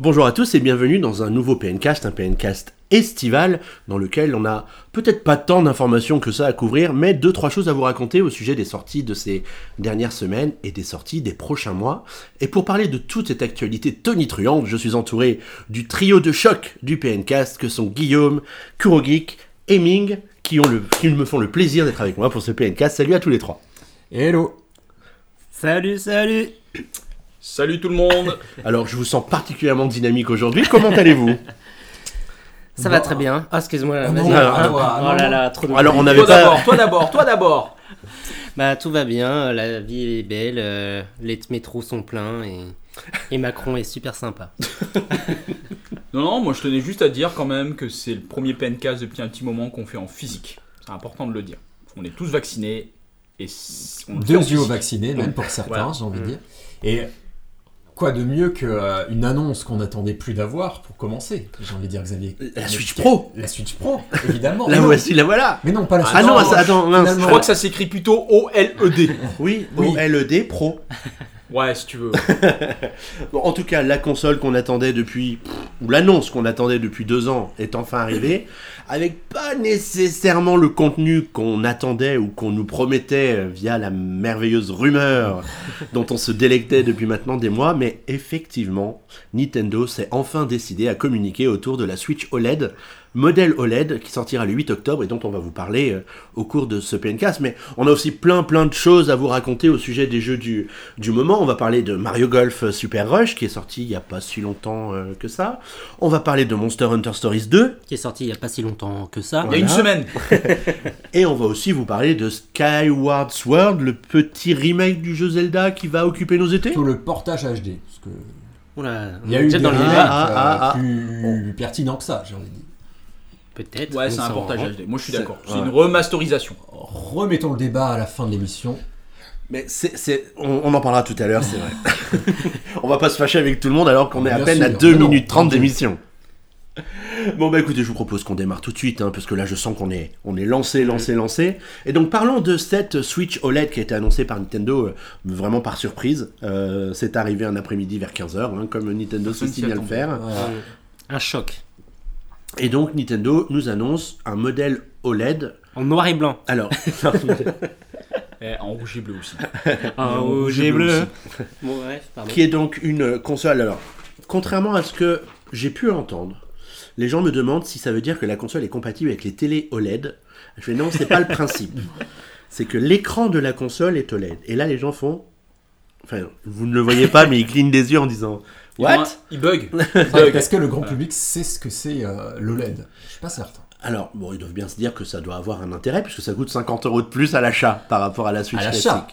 Bonjour à tous et bienvenue dans un nouveau PNcast, un PNcast estival dans lequel on a peut-être pas tant d'informations que ça à couvrir, mais deux trois choses à vous raconter au sujet des sorties de ces dernières semaines et des sorties des prochains mois. Et pour parler de toute cette actualité tonitruante, je suis entouré du trio de choc du PNcast que sont Guillaume, Kurogeek et Ming qui, ont le, qui me font le plaisir d'être avec moi pour ce PNcast. Salut à tous les trois. Hello Salut, salut Salut tout le monde Alors je vous sens particulièrement dynamique aujourd'hui, comment allez-vous? Ça va très bien. Ah, excuse-moi. Oh vas-y. Ah, toi, oh là là, trop de Alors on Toi avait pas... d'abord, toi d'abord, toi d'abord Bah, tout va bien, la vie est belle, euh, les métros sont pleins et, et Macron est super sympa. Non, non, moi je tenais juste à dire quand même que c'est le premier PNCast depuis un petit moment qu'on fait en physique. C'est important de le dire. On est tous vaccinés et on le fait Deux yeux physique. vaccinés, même pour certains, Voilà. j'ai envie de dire. Et quoi de mieux qu'une annonce qu'on n'attendait plus d'avoir pour commencer J'ai envie de dire, Xavier? La Switch Pro La Switch Pro, évidemment. La mais, non. voici, la voilà mais non, pas la Switch Ah non, attends. Je crois que ça s'écrit plutôt O-L-E-D. Oui. OLED Pro. Ouais, si tu veux. Bon, en tout cas, la console qu'on attendait depuis, ou l'annonce qu'on attendait depuis deux ans est enfin arrivée, avec pas nécessairement le contenu qu'on attendait ou qu'on nous promettait via la merveilleuse rumeur dont on se délectait depuis maintenant des mois, mais effectivement, Nintendo s'est enfin décidé à communiquer autour de la Switch OLED, modèle OLED qui sortira le 8 octobre et dont on va vous parler euh, au cours de ce PNcast. Mais on a aussi plein plein de choses à vous raconter au sujet des jeux du, du moment. On va parler de Mario Golf Super Rush qui est sorti il y a pas si longtemps euh, que ça. On va parler de Monster Hunter Stories 2 Qui est sorti il y a pas si longtemps que ça. Il y a une semaine. et on va aussi vous parler de Skyward Sword, le petit remake du jeu Zelda qui va occuper nos étés. Plutôt le portage HD. Parce que Oula, on il y a eu des dans les remakes, débats. Ah, euh, ah, ah. plus pertinents que ça, j'ai envie de dire. Peut-être. Ouais, on c'est un portage. HD. Moi je suis d'accord. C'est une remasterisation. Remettons le débat à la fin de l'émission. Mais c'est, on, on en parlera tout à l'heure, c'est vrai. on va pas se fâcher avec tout le monde alors qu'on est à peine à sûr. 2 Mais non, minutes 30 tranquille. d'émission. Bon bah écoutez, je vous propose qu'on démarre tout de suite, hein, parce que là je sens qu'on est, on est lancé, lancé, lancé. Et donc parlons de cette Switch OLED qui a été annoncée par Nintendo euh, vraiment par surprise. Euh, c'est arrivé un après-midi vers 15h, comme Nintendo se signe à le faire. Un choc. Et donc Nintendo nous annonce un modèle OLED. En noir et blanc. Alors, Et en rouge et bleu aussi. En rouge et bleu aussi. Bon, bref, pardon. qui est donc une console. Alors, contrairement à ce que j'ai pu entendre, les gens me demandent si ça veut dire que la console est compatible avec les télé OLED. Je fais non, c'est pas le principe. C'est que l'écran de la console est OLED. Et là, les gens font. Enfin, vous ne le voyez pas, mais ils clignent des yeux en disant What? Il bug. Il Ouais, bug. Est-ce que le grand public sait ce que c'est euh, l'OLED Je suis pas certain. Alors, bon, ils doivent bien se dire que ça doit avoir un intérêt, puisque ça coûte 50 euros de plus à l'achat par rapport à la Switch À l'achat.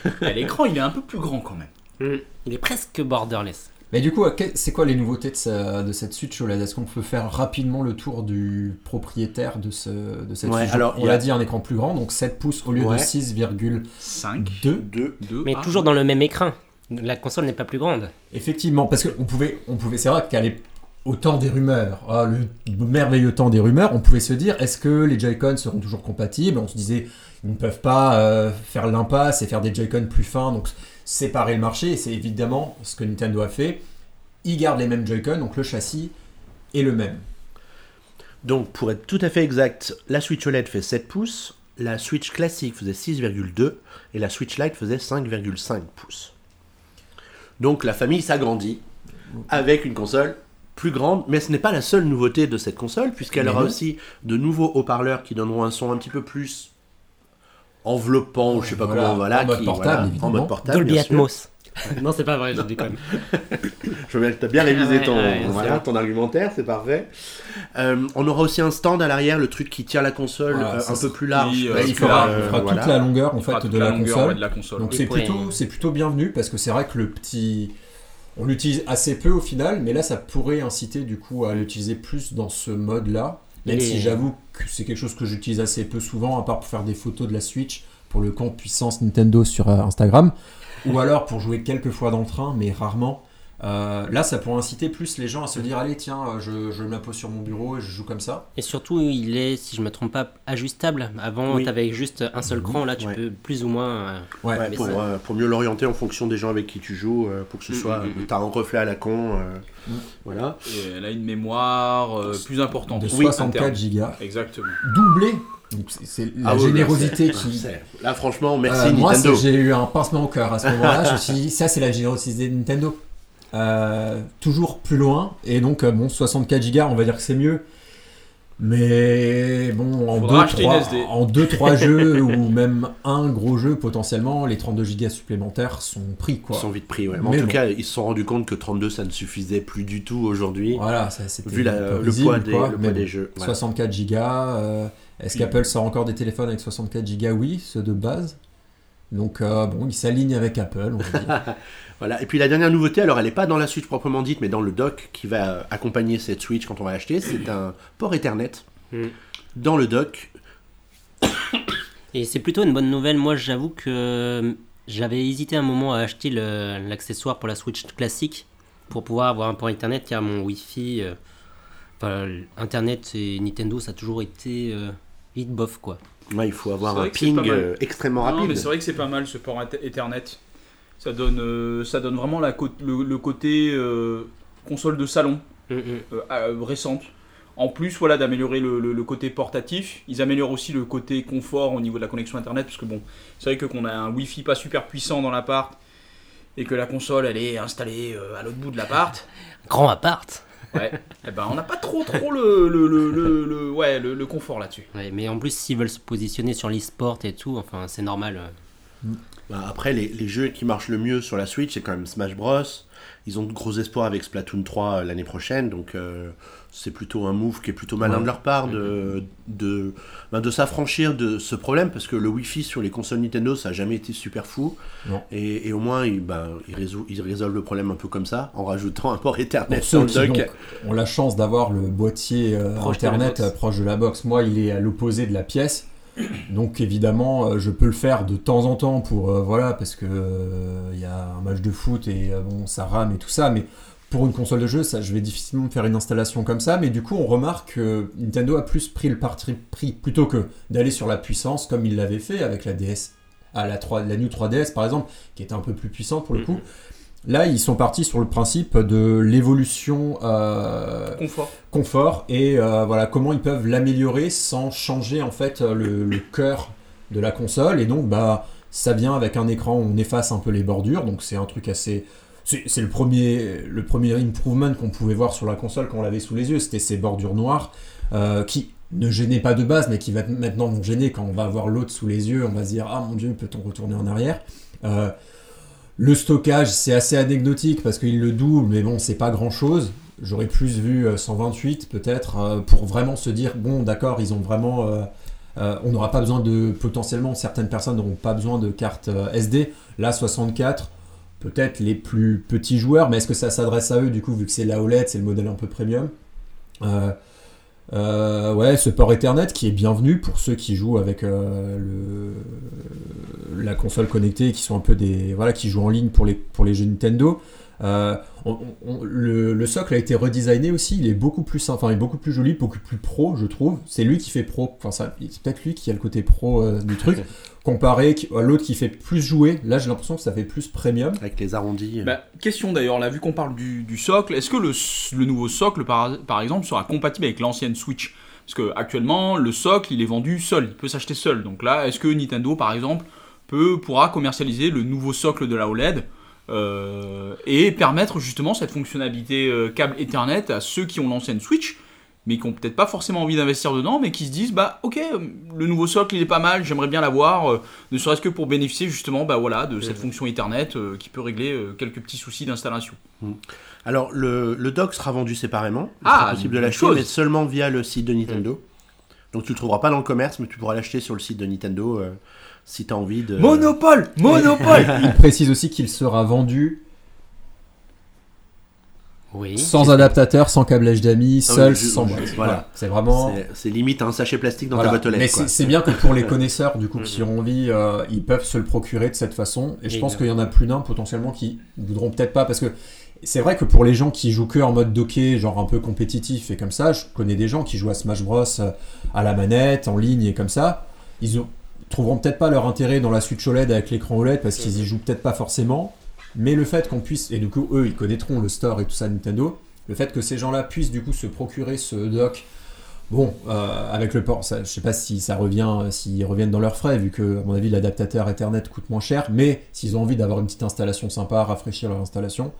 classique. L'écran il est un peu plus grand quand même. Hmm. Il est presque borderless. Mais du coup, euh, c'est quoi les nouveautés de, ce- de cette Switch OLED Est-ce qu'on peut faire rapidement le tour du propriétaire de, ce, de cette Ouais, Switch? alors, On a- dit, un écran plus grand, donc 7 pouces au lieu Ouais. de 6,2. 5, Deux. 2, Mais toujours dans le même écran. La console n'est pas plus grande. Effectivement, parce qu'on pouvait, on pouvait c'est vrai qu'à l'ép- au temps des rumeurs, ah, le merveilleux temps des rumeurs, on pouvait se dire est-ce que les Joy-Con seront toujours compatibles? On se disait ils ne peuvent pas euh, faire l'impasse et faire des Joy-Con plus fins, donc séparer le marché, et c'est évidemment ce que Nintendo a fait. Ils gardent les mêmes Joy-Con, donc le châssis est le même. Donc, pour être tout à fait exact, la Switch OLED fait 7 pouces, la Switch classique faisait 6,2 et la Switch Lite faisait 5,5 pouces. Donc, la famille s'agrandit avec une console plus grande, mais ce n'est pas la seule nouveauté de cette console, puisqu'elle aura non. aussi de nouveaux haut-parleurs qui donneront un son un petit peu plus enveloppant, ou je sais pas Voilà, comment, voilà, en mode qui- portable, voilà, en mode portable. Dolby bien sûr. Non, c'est pas vrai, je déconne. Je veux bien que tu as bien révisé Ouais, ton, ouais, bien voilà, sûr. ton argumentaire, c'est parfait. Euh, on aura aussi un stand à l'arrière, le truc qui tient la console Voilà, euh, un peu plus large. oui, euh, il fera, euh, il fera voilà. toute la longueur en fait de la, longueur, console. ouais, de la console. Donc Oui, c'est plutôt, c'est plutôt bienvenu parce que c'est vrai que le petit, on l'utilise assez peu au final, mais là ça pourrait inciter du coup à l'utiliser plus dans ce mode-là. Même si j'avoue que c'est quelque chose que j'utilise assez peu souvent, à part pour faire des photos de la Switch pour le compte puissance Nintendo sur Instagram, ou alors pour jouer quelques fois dans le train, mais rarement. Euh, là, ça pourrait inciter plus les gens à se dire allez, tiens, euh, je, je me la pose sur mon bureau et je joue comme ça. Et surtout, il est, si je me trompe pas, ajustable. Avant, Oui. tu avais juste un seul cran. Là, tu Ouais. peux plus ou moins. euh, Ouais, pour, ça- euh, pour mieux l'orienter en fonction des gens avec qui tu joues, euh, pour que ce Mm, soit. mm, mm. T'as un reflet à la con. Voilà. Et elle a une mémoire euh, plus importante. de Oui, 64 interne. gigas, Exactement. doublé. Donc c'est- la Ah oui, générosité là, qui. Là, franchement, merci Euh, moi, Nintendo. c'est- j'ai eu un pincement au cœur à ce moment-là. je me suis dit, ça, c'est la générosité de Nintendo. Euh, toujours plus loin. Et donc, euh, bon, 64 Go, on va dire que c'est mieux. Mais bon, en Faudra acheter une 2-3 SD. en deux, trois jeux ou même un gros jeu potentiellement, les 32 Go supplémentaires sont pris. Ils Quoi. sont vite pris, ouais. Mais en tout bon. cas, ils se sont rendus compte que 32, ça ne suffisait plus du tout aujourd'hui. Voilà, ça, c'était Vu la- le poids des, quoi, le poids des jeux. Voilà. 64 Go. euh, Est-ce qu'Apple sort encore des téléphones avec 64 Go Oui, ceux de base? Donc euh, bon, ils s'alignent avec Apple, on va dire. Voilà. Et puis la dernière nouveauté, alors elle n'est pas dans la Switch proprement dite, mais dans le dock qui va euh, accompagner cette Switch quand on va l'acheter, c'est un port Ethernet. Mm. Dans le dock, Et c'est plutôt une bonne nouvelle. Moi, j'avoue que euh, j'avais hésité un moment à acheter l'accessoire pour la Switch classique pour pouvoir avoir un port Internet car mon Wi-Fi, euh, enfin, Internet et Nintendo, ça a toujours été euh, vite bof quoi. ouais, il faut avoir un ping euh, extrêmement Non, rapide. mais c'est vrai que c'est pas mal ce port Ether- Ethernet. Ça donne, euh, ça donne vraiment la le, le côté euh, console de salon Mm, mm. euh, récente. En plus, voilà, d'améliorer le, le- le côté portatif. Ils améliorent aussi le côté confort au niveau de la connexion internet, parce que bon, c'est vrai que qu'on a un Wi-Fi pas super puissant dans l'appart et que la console elle est installée euh, à l'autre bout de l'appart. Grand appart. Ouais. eh ben, on n'a pas trop trop le, le, le, le- le- ouais, le, le confort là-dessus. Ouais, mais en plus, s'ils veulent se positionner sur l'e-sport et tout, enfin, c'est normal. euh. Bah, après, les, les jeux qui marchent le mieux sur la Switch, c'est quand même Smash Bros. Ils ont de gros espoirs avec Splatoon 3 euh, l'année prochaine, donc euh, c'est plutôt un move qui est plutôt malin Ouais. de leur part de, de, ben, de s'affranchir de ce problème, parce que le Wi-Fi sur les consoles Nintendo, ça n'a jamais été super fou. Non. Et, et au moins, ils, ben, ils résolvent le problème un peu comme ça, en rajoutant un port Ethernet dans le dock. ont la chance d'avoir le boîtier euh, Proche de la internet box. euh, proche de la box, moi il est à l'opposé de la pièce. Donc évidemment, euh, je peux le faire de temps en temps pour euh, voilà parce que euh, il y a un match de foot et euh, bon ça rame et tout ça, mais pour une console de jeu, ça, je vais difficilement faire une installation comme ça. Mais du coup, on remarque que Nintendo a plus pris le parti pris plutôt que d'aller sur la puissance comme il l'avait fait avec la DS, à la 3, la New 3DS par exemple, qui était un peu plus puissante pour le coup. Là, ils sont partis sur le principe de l'évolution euh, Confort. confort et euh, voilà comment ils peuvent l'améliorer sans changer en fait le, le cœur de la console. Et donc, bah, ça vient avec un écran où on efface un peu les bordures. Donc, c'est un truc assez. C'est le premier, improvement qu'on pouvait voir sur la console quand on l'avait sous les yeux. C'était ces bordures noires euh, qui ne gênaient pas de base, mais qui va maintenant vont gêner quand on va voir l'autre sous les yeux. On va se dire ah mon dieu, peut-on retourner en arrière? Euh, le stockage, c'est assez anecdotique parce qu'il le double, mais bon, c'est pas grand chose. J'aurais plus vu euh, 128 peut-être euh, pour vraiment se dire bon, d'accord, ils ont vraiment. on n'aura pas besoin de. Potentiellement, certaines personnes n'auront pas besoin de carte SD. Là, 64, peut-être les plus petits joueurs, mais est-ce que ça s'adresse à eux du coup, vu que c'est la OLED, c'est le modèle un peu premium Euh, euh, ouais, ce port Ethernet qui est bienvenu pour ceux qui jouent avec euh, la console connectée, qui sont un peu des voilà, qui jouent en ligne pour les pour les jeux Nintendo. Euh, on- on- le, le socle a été redesigné aussi. Il est beaucoup plus, enfin, il est beaucoup plus joli, beaucoup plus pro, je trouve. C'est lui qui fait pro. Enfin, ça- c'est peut-être lui qui a le côté pro euh, du truc, comparé à l'autre qui fait plus jouer. Là, j'ai l'impression que ça fait plus premium. Avec les arrondis. Bah, question d'ailleurs, là, vu qu'on parle du, du socle, est-ce que le, nouveau socle, par, par exemple, sera compatible avec l'ancienne Switch? Parce que actuellement, le socle, il est vendu seul, il peut s'acheter seul. Donc là, est-ce que Nintendo, par exemple, peut, pourra commercialiser le nouveau socle de la OLED euh, et permettre justement cette fonctionnalité euh, câble Ethernet à ceux qui ont l'ancienne Switch mais qui ont peut-être pas forcément envie d'investir dedans, mais qui se disent bah ok, le nouveau socle il est pas mal, j'aimerais bien l'avoir, euh, ne serait-ce que pour bénéficier justement bah voilà de cette fonction Ethernet qui peut régler quelques petits soucis d'installation. Alors, le, le dock sera vendu séparément. Il Ah, sera possible de l'acheter, mais seulement via le site de Nintendo. Donc, tu le trouveras pas dans le commerce, mais tu pourras l'acheter sur le site de Nintendo si tu as envie de. Monopole, monopole. Il précise aussi qu'il sera vendu Oui. sans adaptateur, sans câble HDMI, Ah oui, seul, je- sans je- boîte. voilà. Voilà, c'est vraiment. C'est- limite un sachet plastique dans Voilà. ta boîte aux lettres, Mais c'est bien que pour les connaisseurs, du coup, qui ont envie, euh, ils peuvent se le procurer de cette façon. Et je Et pense qu'il y en a plus d'un potentiellement qui voudront peut-être pas parce que C'est vrai que pour les gens qui jouent que en mode docké, genre un peu compétitif et comme ça, je connais des gens qui jouent à Smash Bros euh, à la manette, en ligne et comme ça. Ils ont- trouveront peut-être pas leur intérêt dans la Switch OLED avec l'écran OLED parce qu'ils y jouent peut-être pas forcément. Mais le fait qu'on puisse, et du coup eux ils connaîtront le store et tout ça Nintendo, le fait que ces gens-là puissent du coup se procurer ce dock, bon, euh, avec le port, ça, je sais pas si ça revient, s'ils reviennent dans leurs frais, vu que à mon avis l'adaptateur Ethernet coûte moins cher, mais s'ils ont envie d'avoir une petite installation sympa, rafraîchir leur installation,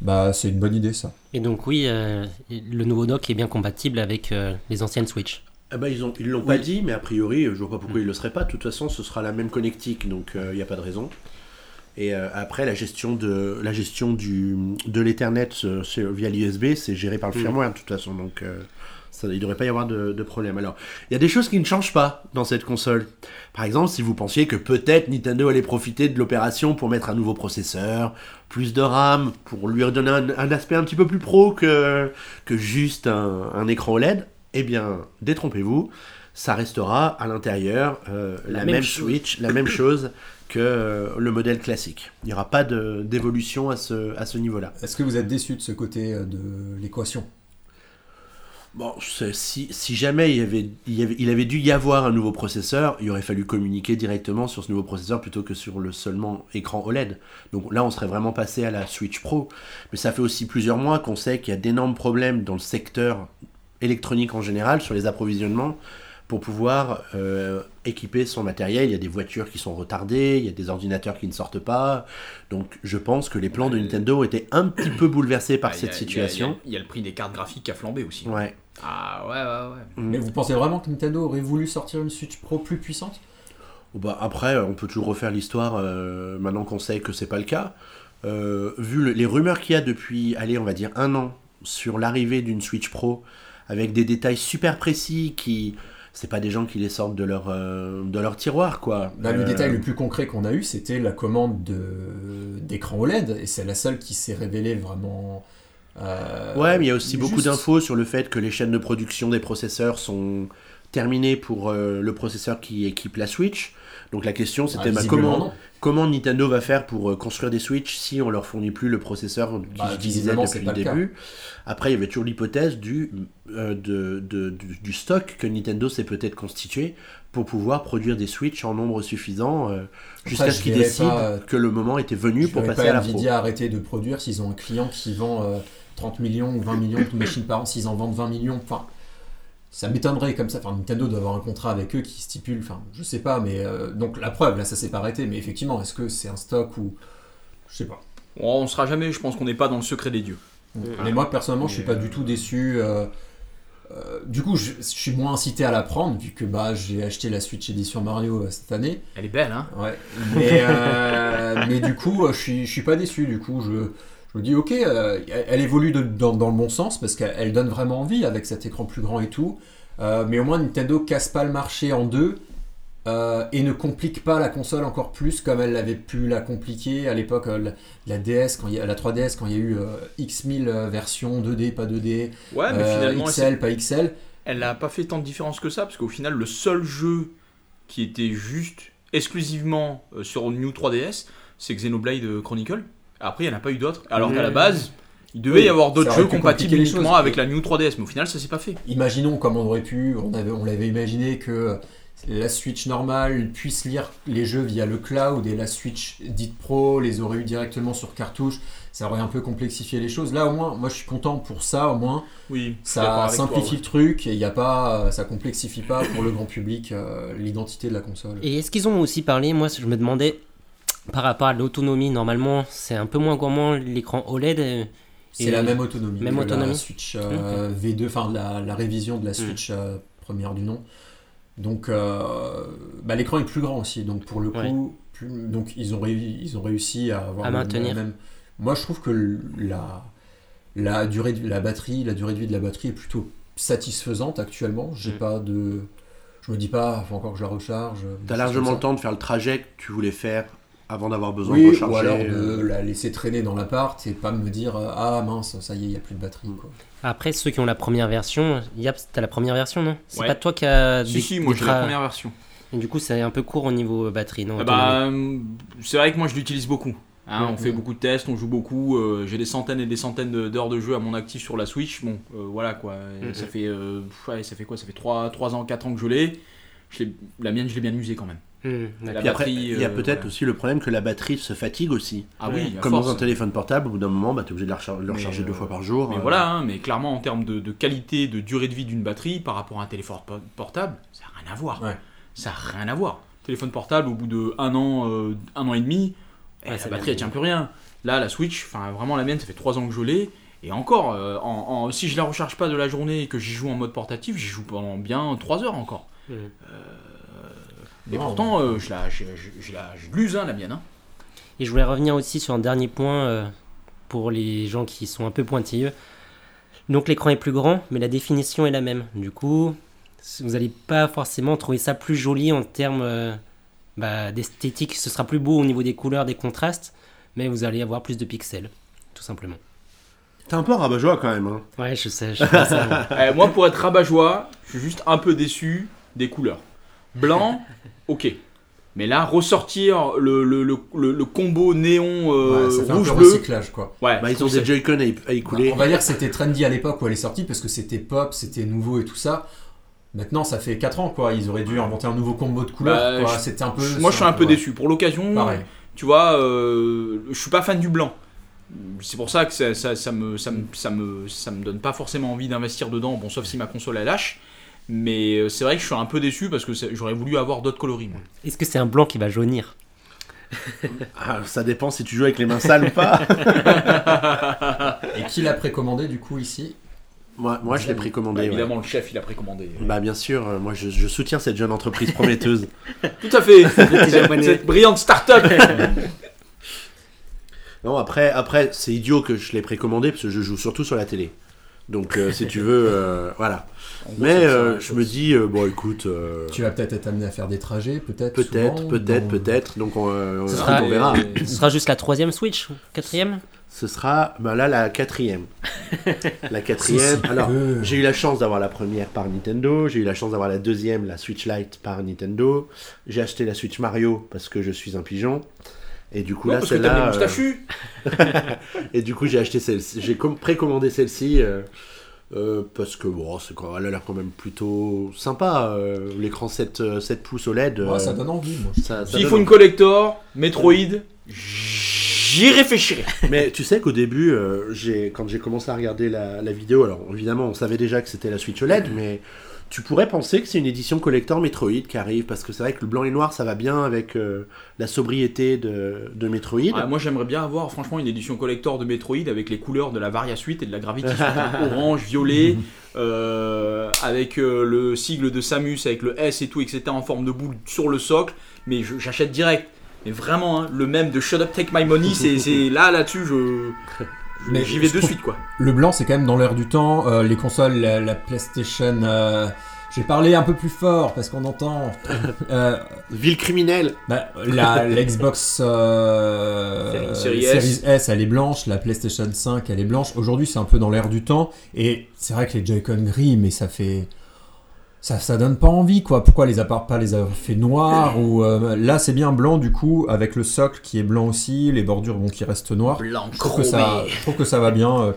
bah c'est une bonne idée ça. Et donc oui, euh, le nouveau dock est bien compatible avec euh, les anciennes Switch. Ah bah, ils ont, ils l'ont pas dit, mais a priori, je vois pas pourquoi ils le seraient pas. De toute façon, ce sera la même connectique, donc il n'y a pas de raison. Et euh, après, la gestion de la gestion du de l'Ethernet euh, via l'USB, c'est géré par le Mm. firmware de toute façon, donc euh, ça, il devrait pas y avoir de, de problème. Alors, il y a des choses qui ne changent pas dans cette console. Par exemple, si vous pensiez que peut-être Nintendo allait profiter de l'opération pour mettre un nouveau processeur, plus de RAM, pour lui redonner un, un aspect un petit peu plus pro que que juste un, un écran OLED, eh bien, détrompez-vous, ça restera à l'intérieur euh, la, La même. Switch, la même chose que euh, le modèle classique. Il n'y aura pas d'évolution à ce, à ce niveau-là. Est-ce que vous êtes déçu de ce côté euh, de l'équation? Bon, si, si jamais il, avait, il avait dû y avoir un nouveau processeur, il aurait fallu communiquer directement sur ce nouveau processeur plutôt que sur le seulement écran OLED. Donc là, on serait vraiment passé à la Switch Pro. Mais ça fait aussi plusieurs mois qu'on sait qu'il y a d'énormes problèmes dans le secteur électronique en général, sur les approvisionnements, pour pouvoir euh, équiper son matériel. Il y a des voitures qui sont retardées, il y a des ordinateurs qui ne sortent pas. Donc je pense que les plans de Nintendo étaient un petit peu bouleversés par Ah, cette a- situation. Il y, a- il y a le prix des cartes graphiques qui a flambé aussi. Ouais. Ah ouais, ouais, ouais. Mm. Mais vous pensez vraiment que Nintendo aurait voulu sortir une Switch Pro plus puissante? Bon, Bah, après, on peut toujours refaire l'histoire euh, maintenant qu'on sait que c'est pas le cas. Euh, vu le- les rumeurs qu'il y a depuis, allez, on va dire un an sur l'arrivée d'une Switch Pro avec des détails super précis qui. C'est pas des gens qui les sortent de leur, euh, de leur tiroir, quoi. Bah, Le Euh, détail le plus concret qu'on a eu, c'était la commande de- d'écran OLED, et c'est la seule qui s'est révélée vraiment. euh, Ouais, mais il y a aussi beaucoup d'infos sur le fait que les chaînes de production des processeurs sont terminées pour le processeur qui équipe la Switch. Donc la question Ah, c'était bah, visiblement, comment, Nintendo va faire pour euh, construire des Switch si on leur fournit plus le processeur qu'ils Bah, utilisaient depuis le début. Après, il y avait toujours l'hypothèse du, euh, de, de- du, du stock que Nintendo s'est peut-être constitué pour pouvoir produire des Switch en nombre suffisant euh, jusqu'à ce qu'ils décident pas, euh, que le moment était venu Je pour passer pas à la pro. Nvidia arrêter de produire s'ils ont un client qui vend euh, 30 millions ou 20 millions de machines par an, s'ils en vendent 20 millions. Enfin, ça m'étonnerait comme ça. Enfin, Nintendo doit avoir un contrat avec eux qui stipule. Enfin, je sais pas, mais euh, donc la preuve, là, ça s'est pas arrêté. Mais effectivement, est-ce que c'est un stock ou. Je sais pas. On sera jamais, je pense qu'on n'est pas dans le secret des dieux. Mais moi, personnellement, je suis pas du tout déçu. euh, euh, du coup, je, je suis moins incité à la prendre, vu que bah, j'ai acheté la Switch Edition Mario euh, cette année. Elle est belle, hein Ouais. Mais, euh, mais du coup, euh, je suis, je suis pas déçu. Du coup, je me dis, ok, euh, elle, évolue de- dans, dans le bon sens parce qu'elle elle donne vraiment envie avec cet écran plus grand et tout. Euh, mais au moins, Nintendo casse pas le marché en deux euh, et ne complique pas la console encore plus comme elle avait pu la compliquer à l'époque, la, la DS, quand il y a, la 3DS, quand il y a eu X 1000 euh, versions 2D, pas 2D, Ouais, mais finalement, XL, pas XL. elle n'a pas fait tant de différence que ça, parce qu'au final, le seul jeu qui était juste exclusivement sur New 3DS, c'est Xenoblade Chronicle. Après, il n'y en a pas eu d'autres. Alors qu'à la base, il devait Oui, y avoir d'autres jeux compatibles uniquement choses. avec la New 3DS, mais au final, ça s'est pas fait. Imaginons comme on aurait pu, on, avait, on l'avait imaginé que la Switch normale puisse lire les jeux via le cloud et la Switch dite pro les aurait eu directement sur cartouche. Ça aurait un peu complexifié les choses. Là, au moins, moi je suis content pour ça, au moins. Oui, Ça toi, simplifie ouais. le truc et il y a pas, ça complexifie pas pour le grand public euh, l'identité de la console. Et est-ce qu'ils ont aussi parlé, moi je me demandais, par rapport à l'autonomie, normalement c'est un peu moins gourmand l'écran OLED. euh, C'est la même autonomie même que autonomie la Switch euh, V2, enfin la, la révision de la Switch euh, première du nom. Donc euh, bah, l'écran est plus grand aussi, donc pour le coup, Ouais. plus- donc ils ont, réussi, ils ont réussi à avoir À le- maintenir. la même. Moi je trouve que la, la durée de la batterie, la durée de vie de la batterie est plutôt satisfaisante actuellement. J'ai Mm. pas de, je me dis pas, faut encore que je la recharge. T'as largement le temps de faire le trajet que tu voulais faire avant d'avoir besoin Oui, de recharger. ou alors de euh, la laisser traîner dans l'appart et pas me dire euh, ah mince ça y est il y a plus de batterie quoi. Après, ceux qui ont la première version, Yap, t'as la première version, non? C'est Ouais. pas toi qui a Si, des- si, moi j'ai la première version. Et du coup, c'est un peu court au niveau batterie, non? Ah bah, c'est vrai que moi je l'utilise beaucoup. Hein, on fait beaucoup de tests, on joue beaucoup. euh, J'ai des centaines et des centaines d'heures de jeu à mon actif sur la Switch. Bon, euh, voilà quoi. Ça fait, euh, ouais, ça fait quoi? Ça fait 3, ans, 4 ans que je l'ai. Je l'ai- la mienne, je l'ai bien usée quand même. Puis après, batterie, il y a euh, peut-être aussi le problème que la batterie se fatigue aussi. Ah Ouais. oui, Comme dans un téléphone portable, au bout d'un moment, bah, tu es obligé de la recharger, le Mais, recharger deux euh, fois par jour. Mais euh, voilà, hein, mais clairement en termes de, de qualité, de durée de vie d'une batterie par rapport à un téléphone po- portable, ça n'a rien à voir. Ouais. Ça n'a rien à voir. Téléphone portable, au bout de un an, euh, un an et demi, eh, Ouais, la batterie elle tient plus rien. Là, la Switch, enfin vraiment la mienne, ça fait 3 ans que je l'ai. Et encore, euh, en, en- si je la recharge pas de la journée et que j'y joue en mode portatif, j'y joue pendant bien 3 heures encore. Hum. Et pourtant, euh, je la, je, je- je la, je l'use, hein, la mienne. hein. Et je voulais revenir aussi sur un dernier point euh, pour les gens qui sont un peu pointilleux. Donc l'écran est plus grand, mais la définition est la même. Du coup, vous n'allez pas forcément trouver ça plus joli en termes euh, bah, d'esthétique. Ce sera plus beau au niveau des couleurs, des contrastes, mais vous allez avoir plus de pixels, tout simplement. T'es un peu rabat-joie quand même. Hein. Ouais, je sais, je ça. Eh, moi, pour être rabat-joie, je suis juste un peu déçu des couleurs. Blanc, ok. Mais là, ressortir le, le, le, le- le combo néon euh, Ouais, peu rouge-bleu, recyclage quoi. ouais, Bah, ils ont des Joy-Con à à y couler. On va dire que c'était trendy à l'époque où elle est sortie parce que c'était pop, c'était nouveau et tout ça. Maintenant, ça fait 4 ans quoi. Ils auraient dû inventer un nouveau combo de couleurs. Bah, C'était un peu. Moi, je suis un peu ouais. déçu. Pour l'occasion, tu vois, euh, je suis pas fan du blanc. C'est pour ça que ça, ça, ça me, ça, me, ça, me, ça me donne pas forcément envie d'investir dedans, bon, sauf si ma console elle lâche. Mais euh, c'est vrai que je suis un peu déçu parce que j'aurais voulu avoir d'autres coloris. Moi. Est-ce que c'est un blanc qui va jaunir Ah, ça dépend si tu joues avec les mains sales ou pas. Et qui l'a précommandé du coup ici? Moi, moi, je l'ai précommandé. Bah, ouais. évidemment, le chef il a précommandé. Bah bien sûr, euh, moi je, je soutiens cette jeune entreprise prometteuse. Tout à fait, cette, brillante start-up. non, après, après c'est idiot que je l'ai précommandé parce que je joue surtout sur la télé. Donc euh, si tu veux, euh, voilà. Mais euh, je chose. me dis, euh, bon écoute, euh, Tu vas peut-être être amené à faire des trajets, peut-être. peut-être, souvent, peut-être, dans- peut-être. Donc on, euh, on- Ce sera- on verra. Ce sera juste la troisième Switch ou Quatrième? Ce sera, bah là, la quatrième. La quatrième. Alors, j'ai eu la chance d'avoir la première par Nintendo. J'ai eu la chance d'avoir la deuxième, la Switch Lite par Nintendo. J'ai acheté la Switch Mario parce que je suis un pigeon. Et du coup Non, là, parce que celle-là. euh, moustachus. Et du coup, j'ai acheté celle-ci. J'ai com- précommandé celle-ci euh, euh, parce que bon, c'est quand- elle a l'air quand même plutôt sympa. euh, L'écran 7, euh, 7 pouces OLED. Ouais, euh, ça donne envie, moi. ça- ça S'il faut une collector, Metroid, j'y réfléchirai. Mais tu sais qu'au début, euh, j'ai quand j'ai commencé à regarder la, la vidéo, alors évidemment, on savait déjà que c'était la Switch OLED, mais tu pourrais penser que c'est une édition collector Metroid qui arrive parce que c'est vrai que le blanc et noir ça va bien avec euh, la sobriété de, de Metroid. Ah, moi j'aimerais bien avoir franchement une édition collector de Metroid avec les couleurs de la Varia Suite et de la Gravity. Orange, violet, euh, avec euh, le sigle de Samus, avec le S et tout, etc. en forme de boule sur le socle. Mais j'achète direct. Mais vraiment, hein, le même de Shut Up Take My Money, c'est- là, là-dessus, je. Mais J'y vais de suite quoi. Le blanc, c'est quand même dans l'air du temps. Euh, les consoles, la, la PlayStation. euh, Je vais parler un peu plus fort parce qu'on entend. Euh, Ville criminelle. bah, la, la Xbox euh, Série- Série S. elle est blanche. La PlayStation 5, elle est blanche. Aujourd'hui, c'est un peu dans l'air du temps. Et c'est vrai que les Joy-Con gris, mais ça fait. Ça, ça donne pas envie, quoi. Pourquoi les a pas les avoir fait noirs ou euh, là c'est bien blanc du coup avec le socle qui est blanc aussi, les bordures bon qui restent noires. Blanc Je trouve que ça, je trouve que ça va bien. euh,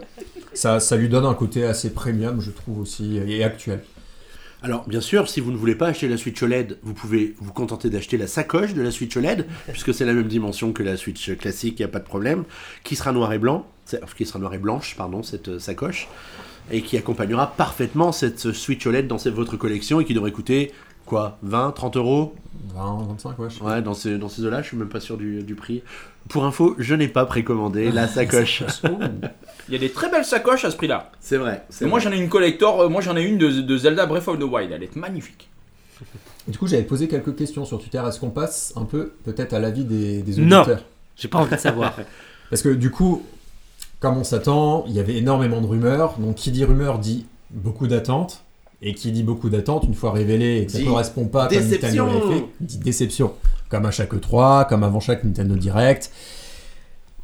Ça, ça lui donne un côté assez premium, je trouve aussi, et actuel. Alors, bien sûr, si vous ne voulez pas acheter la Switch OLED, vous pouvez vous contenter d'acheter la sacoche de la Switch OLED, puisque c'est la même dimension que la Switch classique, il n'y a pas de problème, qui sera noir et blanc, qui sera noir et blanche, pardon, cette euh, sacoche, et qui accompagnera parfaitement cette euh, Switch OLED dans cette- votre collection et qui devrait coûter quoi 20, 30 euros? 20, 25, ouais. je sais pas. Ouais, dans ces, dans ces eaux-là, je suis même pas sûr du, du prix. Pour info, je n'ai pas précommandé la sacoche. Il y a des très belles sacoches à ce prix-là. c'est vrai. Et moi j'en ai une collector, euh, moi j'en ai une de, de Zelda Breath of the Wild, elle est magnifique. Du coup, j'avais posé quelques questions sur Twitter. Est-ce qu'on passe un peu, peut-être, à l'avis des, des Non. auditeurs? J'ai pas envie de savoir. Parce que du coup, comme on s'attend, il y avait énormément de rumeurs. Donc, qui dit rumeur dit beaucoup d'attentes. Et qui dit beaucoup d'attentes, une fois révélé et que ça ne correspond pas comme. Nintendo l'avait fait, dit déception. Comme à chaque E3, comme avant chaque Nintendo Direct.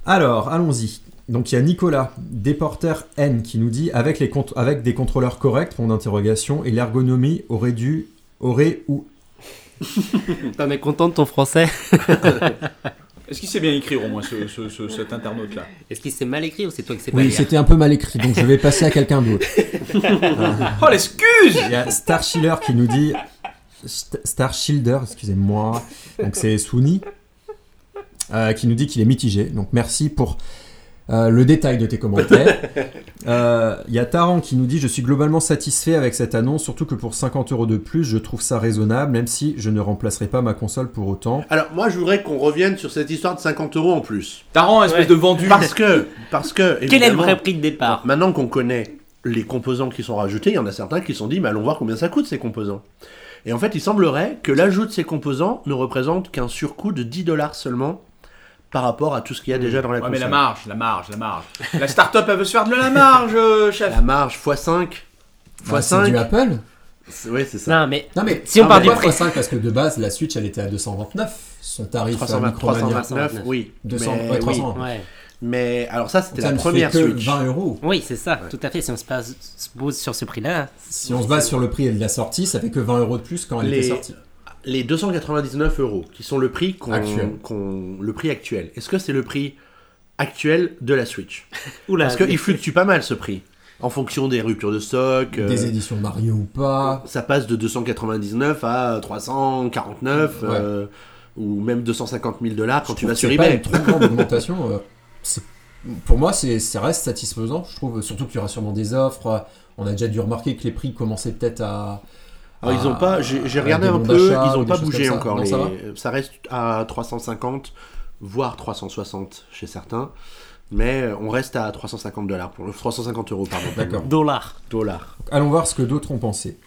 Alors, allons-y. Donc, il y a Nicolas, Déporteur N, qui nous dit avec, les cont- avec des contrôleurs corrects, point d'interrogation, et l'ergonomie aurait dû, aurait ou? Pas mécontent de ton français? Est-ce qu'il sait bien écrire au moins ce, ce- ce- cet internaute-là Est-ce qu'il s'est mal écrit ou c'est toi qui sais pas Oui, lire c'était un peu mal écrit, donc je vais passer à quelqu'un d'autre. Oh l'excuse Il y a Star Schiller qui nous dit. St- Star Shielder, excusez-moi. Donc c'est Souni. euh, qui nous dit qu'il est mitigé. Donc merci pour euh, le détail de tes commentaires. Euh, Il y a Taran qui nous dit Je suis globalement satisfait avec cette annonce, surtout que pour 50 euros de plus, je trouve ça raisonnable, même si je ne remplacerai pas ma console pour autant. Alors, moi, je voudrais qu'on revienne sur cette histoire de 50 euros en plus. Taran, espèce Ouais. de vendu. Parce que, parce que, Quel est le vrai prix de départ Maintenant qu'on connaît les composants qui sont rajoutés, il y en a certains qui se sont dit, mais allons voir combien ça coûte ces composants. Et en fait, il semblerait que l'ajout de ces composants ne représente qu'un surcoût de 10 dollars seulement par rapport à tout ce qu'il y a déjà dans la Ouais, mais la marge, la marge, la marge. La start-up, elle veut se faire de la marge, euh, chef. La marge x5. Ah, c'est du x5. Apple Oui, c'est ça. Non, mais Non mais Si on ah, part mais du prix. 5 parce que de base la Switch elle était à 229 son tarif à 320, Micromania. 329, oui. 200, mais, ouais, 300. oui. ouais. Mais alors ça, c'était Ça la ne première fait que Switch. 20 euros. Oui, c'est ça, tout à fait. Si on se, passe, se pose sur ce prix-là, Si on se base sur le prix de la sortie, ça fait que 20 euros de plus quand elle Les- était sortie. Les 299 euros, qui sont le prix qu'on, Actuel. qu'on- le prix actuel. Est-ce que c'est le prix actuel de la Switch oula, Parce qu'il fluctue pas mal ce prix. En fonction des ruptures de stock. euh, Des éditions Mario ou pas. ça passe de 299 à 349 Ouais. euh, ou même 250 000 dollars quand Je tu vas sur c'est pas eBay. une trop grande augmentation. euh, c'est- Pour moi, c'est, ça reste satisfaisant, je trouve. Surtout qu'il y aura sûrement des offres. On a déjà dû remarquer que les prix commençaient peut-être à. Alors, ils ont à- pas, j'ai regardé un peu, ils ont pas bougé encore. Non, les- ça reste à 350, voire 360 chez certains. Mais euh, on reste à 350 dollars pour le 350 euros pardon. D'accord. dollars. Dollars. Allons voir ce que d'autres ont pensé.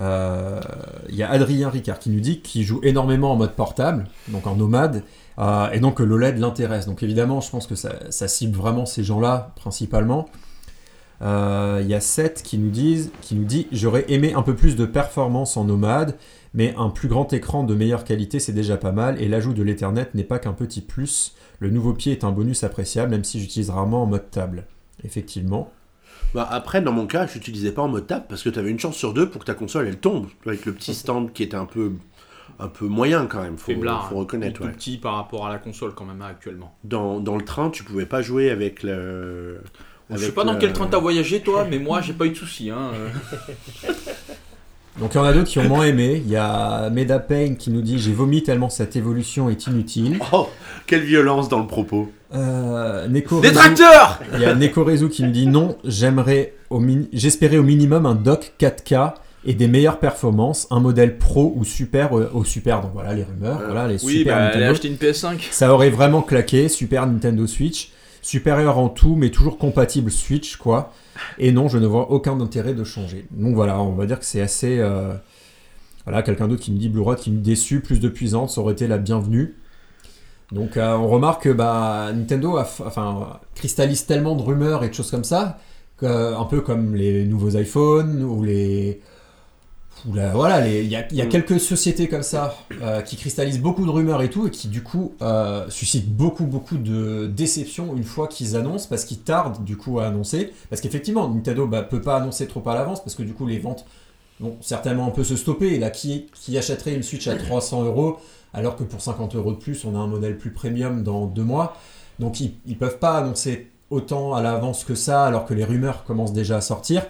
Euh, Il y a Adrien Ricard qui nous dit qu'il joue énormément en mode portable, donc en nomade, euh, et donc que l'OLED l'intéresse. Donc évidemment, je pense que ça, ça cible vraiment ces gens-là principalement. Euh, Il y a Seth qui nous, disent, qui nous dit J'aurais aimé un peu plus de performance en nomade, mais un plus grand écran de meilleure qualité, c'est déjà pas mal, et l'ajout de l'Ethernet n'est pas qu'un petit plus. Le nouveau pied est un bonus appréciable, même si j'utilise rarement en mode table. Effectivement. Bah, après, dans mon cas, je n'utilisais pas en mode tap parce que tu avais une chance sur deux pour que ta console elle tombe. Avec le petit stand qui était un peu, un peu moyen quand même, faut, Faiblard, faut hein. reconnaître. Il est ouais. tout petit par rapport à la console quand même actuellement. Dans, dans le train, tu pouvais pas jouer avec le. Je sais pas dans quel train t'as voyagé toi, mais moi j'ai pas eu de soucis. Hein. euh. Donc il y en a d'autres qui ont moins aimé. Il y a Meda Payne qui nous dit J'ai vomi tellement cette évolution est inutile. Oh, quelle violence dans le propos. Euh, Neko Des Rezu- tracteurs Il y a Neko Rezu qui nous dit Non, j'aimerais au j'espérais au minimum un dock 4K et des meilleures performances, un modèle pro ou super euh, au super. Donc voilà les rumeurs, Euh, voilà les Oui, super bah, Nintendo. acheter une PS5. Ça aurait vraiment claqué, Super Nintendo Switch, supérieur en tout, mais toujours compatible Switch, quoi. Et non, je ne vois aucun intérêt de changer. Donc voilà, on va dire que c'est assez. euh, Voilà, quelqu'un d'autre qui me dit Blue Rod qui me déçu, plus de puissance, aurait été la bienvenue. Donc euh, on remarque que bah, Nintendo a, enfin, cristallise tellement de rumeurs et de choses comme ça, un peu comme les nouveaux iPhones ou les. Voilà, il y a, il y a Mm. quelques sociétés comme ça euh, qui cristallisent beaucoup de rumeurs et tout, et qui du coup euh, suscitent beaucoup, beaucoup de déception une fois qu'ils annoncent, parce qu'ils tardent du coup à annoncer. Parce qu'effectivement, Nintendo bah, peut pas annoncer trop à l'avance, parce que du coup, les ventes vont certainement un peu se stopper. Et là, qui, qui achèterait une Switch à 300 euros alors que pour 50 euros de plus, on a un modèle plus premium dans deux mois Donc, ils, ils peuvent pas annoncer autant à l'avance que ça, alors que les rumeurs commencent déjà à sortir.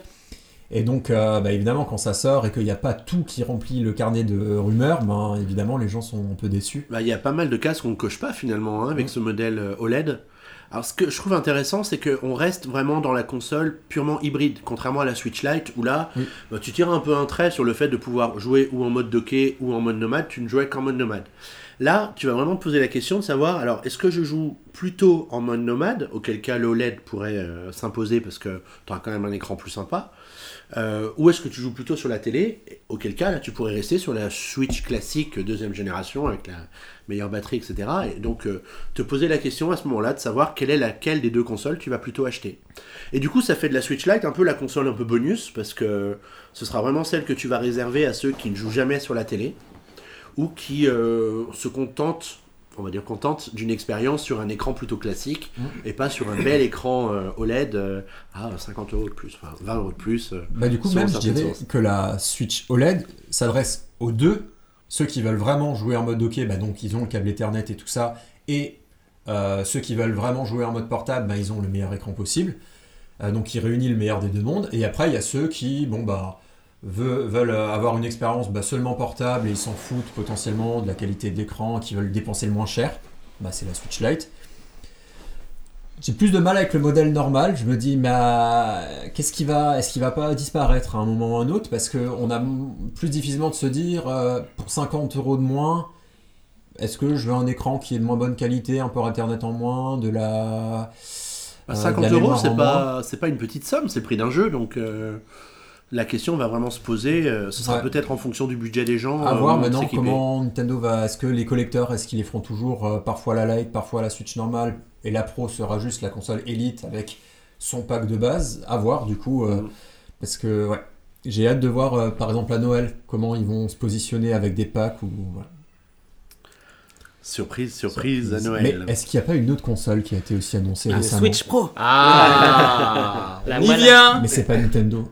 Et donc, euh, bah, évidemment, quand ça sort et qu'il n'y a pas tout qui remplit le carnet de rumeurs, ben, évidemment, les gens sont un peu déçus. Bah, Il y a pas mal de cases qu'on ne coche pas finalement hein, avec ce modèle euh, OLED. Alors ce que je trouve intéressant, c'est qu'on reste vraiment dans la console purement hybride, contrairement à la Switch Lite, où là, Oui. bah, tu tires un peu un trait sur le fait de pouvoir jouer ou en mode docké ou en mode nomade, tu ne jouais qu'en mode nomade. Là, tu vas vraiment te poser la question de savoir, alors, est-ce que je joue plutôt en mode nomade, auquel cas l'OLED pourrait euh, s'imposer parce que tu auras quand même un écran plus sympa, euh, ou est-ce que tu joues plutôt sur la télé, auquel cas, tu pourrais rester sur la Switch classique deuxième génération avec la meilleure batterie, etc. Et donc, euh, te poser la question à ce moment-là de savoir quelle est laquelle des deux consoles tu vas plutôt acheter. Et du coup, ça fait de la Switch Lite un peu la console un peu bonus, parce que ce sera vraiment celle que tu vas réserver à ceux qui ne jouent jamais sur la télé, ou qui euh, se contentent, on va dire contentent, d'une expérience sur un écran plutôt classique, Mm. et pas sur un bel écran euh, OLED euh, à 50 euros de plus, enfin 20 euros de plus. euh. Bah, du coup, même, je dirais sources. que la Switch OLED s'adresse aux deux. Ceux qui veulent vraiment jouer en mode OK, bah donc ils ont le câble Ethernet et tout ça, Et ceux qui veulent vraiment jouer en mode portable, bah, ils ont le meilleur écran possible. Donc il réunit le meilleur des deux mondes. Et après, il y a ceux qui, bon bah, veulent, veulent avoir une expérience bah, seulement portable et ils s'en foutent potentiellement de la qualité de l'écran, qui veulent dépenser le moins cher. Bah, c'est la Switch Lite. J'ai plus de mal avec le modèle normal. Je me dis, mais euh, qu'est-ce qui va, est-ce qu'il va pas disparaître à un moment ou à un autre? Parce qu'on a plus difficilement de se dire, euh, pour 50 euros de moins, est-ce que je veux un écran qui est de moins bonne qualité, un port internet en moins, de la. Bah, euh, 50 de la euros, c'est pas, c'est pas une petite somme, c'est le prix d'un jeu, donc euh, la question va vraiment se poser. euh, ce sera Ouais. peut-être en fonction du budget des gens. À euh, voir de maintenant comment Nintendo va. Est-ce que les collecteurs, est-ce qu'ils les feront toujours euh, parfois la Lite, parfois la Switch normale et la Pro sera juste la console Elite avec son pack de base À voir du coup. euh, Mm. Parce que, ouais. J'ai hâte de voir euh, par exemple à Noël comment ils vont se positionner avec des packs ou. voilà. Surprise, surprise à Mais Noël. est-ce qu'il n'y a pas une autre console qui a été aussi annoncée Un récemment Switch Pro Ah La On y vient Mais c'est pas Nintendo.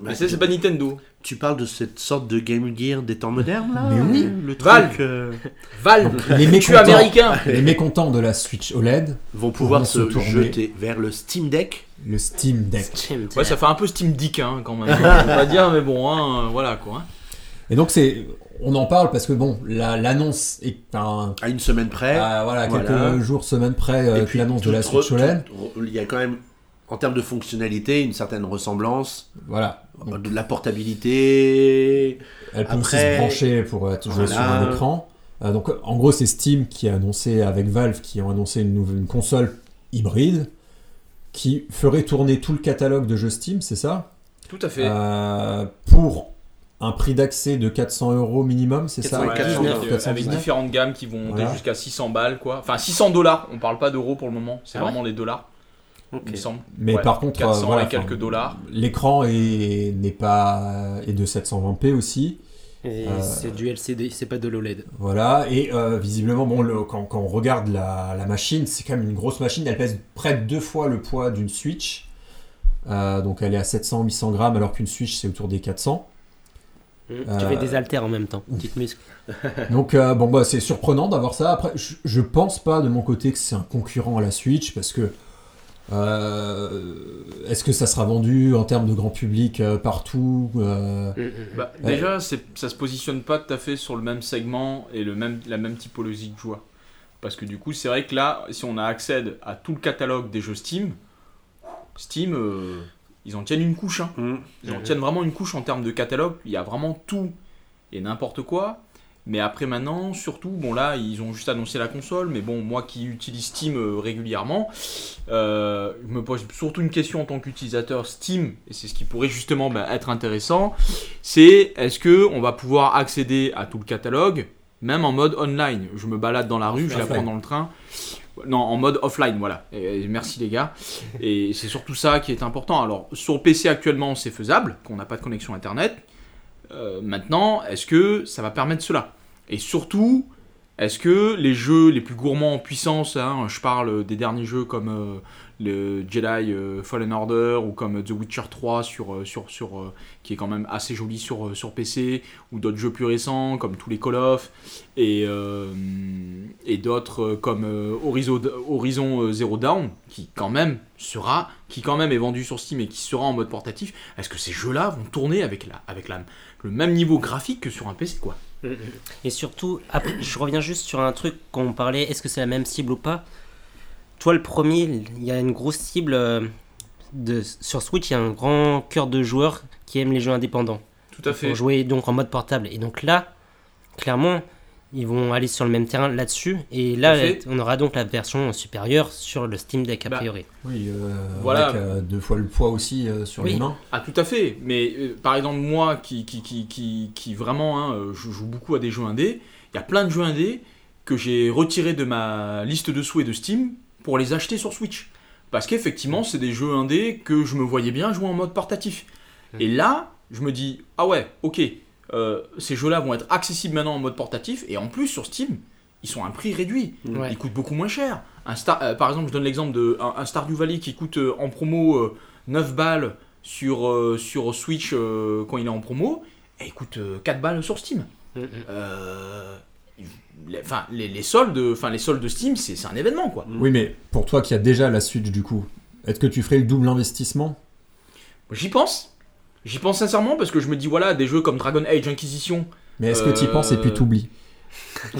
Mais c'est pas Nintendo. Tu parles de cette sorte de Game Gear des temps modernes là Mais oui. Le truc, Valve. euh, Valve Les mécontents, américain les mécontents de la Switch OLED, vont pouvoir se jeter vers le Steam Deck. le Steam Deck. Ouais, ça fait un peu Steam Dick hein, quand même. Vais pas dire, mais bon, hein, euh, voilà quoi. Et donc c'est, on en parle parce que bon, la- l'annonce est un, À une semaine près. à, voilà, quelques Voilà. jours, semaines près euh, Et que puis, l'annonce de la OLED. toute- Il y a quand même, en termes de fonctionnalité, une certaine ressemblance. Voilà. Donc, De la portabilité. elle peut aussi se brancher pour être jouée sur un écran. Euh, donc en gros, c'est Steam qui a annoncé avec Valve qui ont annoncé une nouvelle une console hybride qui ferait tourner tout le catalogue de jeux Steam, c'est ça? Tout à fait. Euh, Pour un prix d'accès de 400 euros minimum, c'est ça Ouais, 419, avec, 419. avec différentes gammes qui vont Voilà. jusqu'à 600 balles quoi. Enfin 600 dollars, on parle pas d'euros pour le moment, c'est Ah ouais vraiment les dollars, il me semble. Mais Ouais, par contre, 400 euh, voilà, et quelques dollars. L'écran est n'est pas est de 720p aussi. Et Euh, c'est du LCD, c'est pas de l'OLED. Voilà, et euh, visiblement, bon, le- quand, quand on regarde la, la machine, c'est quand même une grosse machine. Elle pèse près de deux fois le poids d'une Switch. Euh, donc elle est à 700-800 grammes, alors qu'une Switch c'est autour des 400. Tu Euh, fais des haltères en même temps, petite muscle. Donc euh, bon, bah, c'est surprenant d'avoir ça. Après, je, je pense pas de mon côté que c'est un concurrent à la Switch parce que euh, est-ce que ça sera vendu en termes de grand public euh, partout Euh, Bah, Ouais. Déjà, c'est- ça se positionne pas tout à fait sur le même segment et le même, la même typologie de joueurs. Parce que du coup, c'est vrai que là, si on a accès à tout le catalogue des jeux Steam, Steam, euh, ils en tiennent une couche. hein. Hmm. Ils en tiennent vraiment une couche en termes de catalogue. Il y a vraiment tout et n'importe quoi. Mais après maintenant, surtout, bon là, ils ont juste annoncé la console. Mais bon, moi qui utilise Steam euh, régulièrement, euh, je me pose surtout une question en tant qu'utilisateur Steam, et c'est ce qui pourrait justement bah, être intéressant, c'est est-ce que on va pouvoir accéder à tout le catalogue, même en mode online? Je me balade dans la rue, je la prends dans le train. Non, en mode offline, voilà. Merci les gars. Et c'est surtout ça qui est important. Alors, sur PC actuellement, c'est faisable, qu'on n'a pas de connexion Internet. Euh, maintenant, est-ce que ça va permettre cela? Et surtout, est-ce que les jeux les plus gourmands en puissance, hein, je parle des derniers jeux comme euh, le Jedi euh, Fallen Order ou comme The Witcher 3 sur, euh, sur, sur, euh, qui est quand même assez joli sur, sur PC, ou d'autres jeux plus récents comme tous les Call of, et, et d'autres comme Horizon, Horizon Zero Dawn, qui quand même sera, qui quand même est vendu sur Steam et qui sera en mode portatif. Est-ce que ces jeux-là vont tourner avec, la, avec la, le même niveau graphique que sur un PC quoi? Et surtout, je reviens juste sur un truc quand on parlait, est-ce que c'est la même cible ou pas? Toi, le premier, il y a une grosse cible euh, de, sur Switch, il y a un grand cœur de joueurs qui aiment les jeux indépendants. Tout à fait. Pour jouer donc en mode portable. Et donc là, clairement, ils vont aller sur le même terrain là-dessus. Et là, on aura donc la version supérieure sur le Steam Deck a Bah, priori. Oui, euh, Voilà. avec euh, deux fois le poids aussi euh, sur Oui. les mains. Ah tout à fait, mais euh, par exemple moi qui, qui, qui, qui, qui vraiment hein, je joue beaucoup à des jeux indés, il y a plein de jeux indés que j'ai retirés de ma liste de souhaits de Steam pour les acheter sur Switch. Parce qu'effectivement c'est des jeux indés que je me voyais bien jouer en mode portatif. Et là je me dis ah ouais ok euh, ces jeux là vont être accessibles maintenant en mode portatif et en plus sur Steam ils sont à un prix réduit. Ouais. Il coûte beaucoup moins cher. Un Star, euh, par exemple, je donne l'exemple de un, un Stardew Valley qui coûte euh, en promo euh, 9 balles sur, euh, sur Switch euh, quand il est en promo, et il coûte euh, 4 balles sur Steam. Euh, les, enfin, les, les soldes, enfin les soldes de Steam, c'est un événement quoi. Oui, mais pour toi qui as déjà la Switch du coup, est-ce que tu ferais le double investissement? J'y pense. J'y pense sincèrement parce que je me dis voilà des jeux comme Dragon Age Inquisition. Mais est-ce que tu y Euh, penses et puis t'oublies?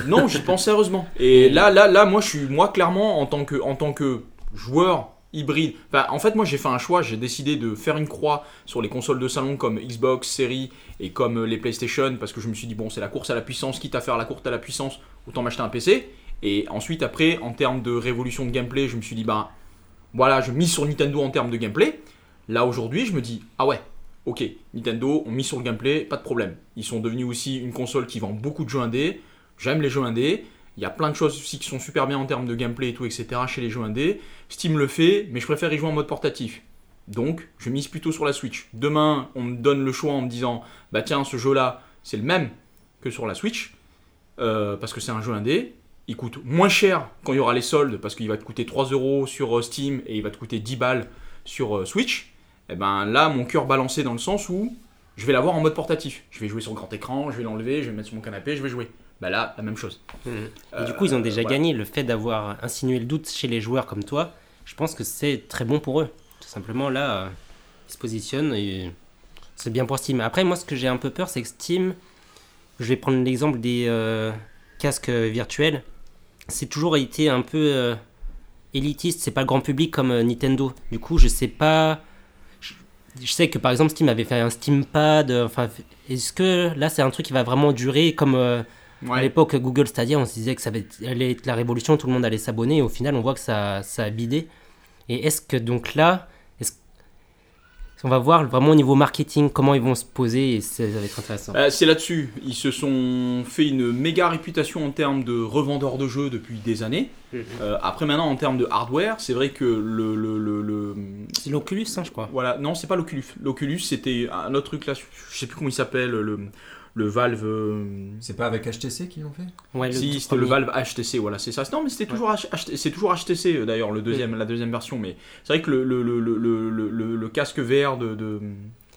Non, j'y pense sérieusement. Et là, là, là, moi, je suis, moi, clairement, en tant que, en tant que joueur hybride. Enfin, en fait, moi, j'ai fait un choix. J'ai décidé de faire une croix sur les consoles de salon comme Xbox, Series et comme euh, les PlayStation parce que je me suis dit bon, c'est la course à la puissance. Quitte à faire la course à la puissance, autant m'acheter un PC. Et ensuite, après, en termes de révolution de gameplay, je me suis dit bah, voilà, je mise sur Nintendo en termes de gameplay. Là, aujourd'hui, je me dis ah ouais. Ok, Nintendo ont mis sur le gameplay, pas de problème. Ils sont devenus aussi une console qui vend beaucoup de jeux indés. J'aime les jeux indés. Il y a plein de choses aussi qui sont super bien en termes de gameplay et tout, etc. chez les jeux indés. Steam le fait, mais je préfère y jouer en mode portatif. Donc, je mise plutôt sur la Switch. Demain, on me donne le choix en me disant Bah tiens, ce jeu-là, c'est le même que sur la Switch, euh, parce que c'est un jeu indé. Il coûte moins cher quand il y aura les soldes, parce qu'il va te coûter 3 euros sur euh, Steam et il va te coûter 10 balles sur euh, Switch. Et ben là, mon cœur balancé dans le sens où je vais l'avoir en mode portatif. Je vais jouer sur grand écran, je vais l'enlever, je vais mettre sur mon canapé, je vais jouer. Bah là, la même chose. Et du coup, ils ont déjà Euh, voilà. gagné. Le fait d'avoir insinué le doute chez les joueurs comme toi, je pense que c'est très bon pour eux. Tout simplement, là, euh, ils se positionnent et c'est bien pour Steam. Après, moi, ce que j'ai un peu peur, c'est que Steam, je vais prendre l'exemple des euh, casques virtuels, c'est toujours été un peu euh, élitiste. C'est pas le grand public comme euh, Nintendo. Du coup, je sais pas. Je, je sais que par exemple, Steam avait fait un Steam Pad. Enfin, est-ce que là, c'est un truc qui va vraiment durer comme. À l'époque, Google Stadia, on se disait que ça allait être la révolution, tout le monde allait s'abonner, et au final, on voit que ça, ça a bidé. Et est-ce que donc là, est-ce on va voir vraiment au niveau marketing comment ils vont se poser, et c'est- ça va être intéressant. Euh, c'est là-dessus. Ils se sont fait une méga réputation en termes de revendeurs de jeux depuis des années. Mhm. Euh, après, maintenant, en termes de hardware, c'est vrai que le. le, le- le- C'est l'Oculus, hein, je crois. Voilà, non, c'est pas l'Oculus. L'Oculus, c'était un autre truc là, je sais plus comment il s'appelle, le, le Valve. euh, C'est pas avec HTC qu'ils l'ont fait Ouais, le si, c'était le. Valve HTC, voilà, c'est ça. Non, mais c'était toujours, c'est toujours HTC euh, d'ailleurs, le deuxième, la deuxième version. Mais c'est vrai que le, le, le, le, le, le- le casque VR de, de-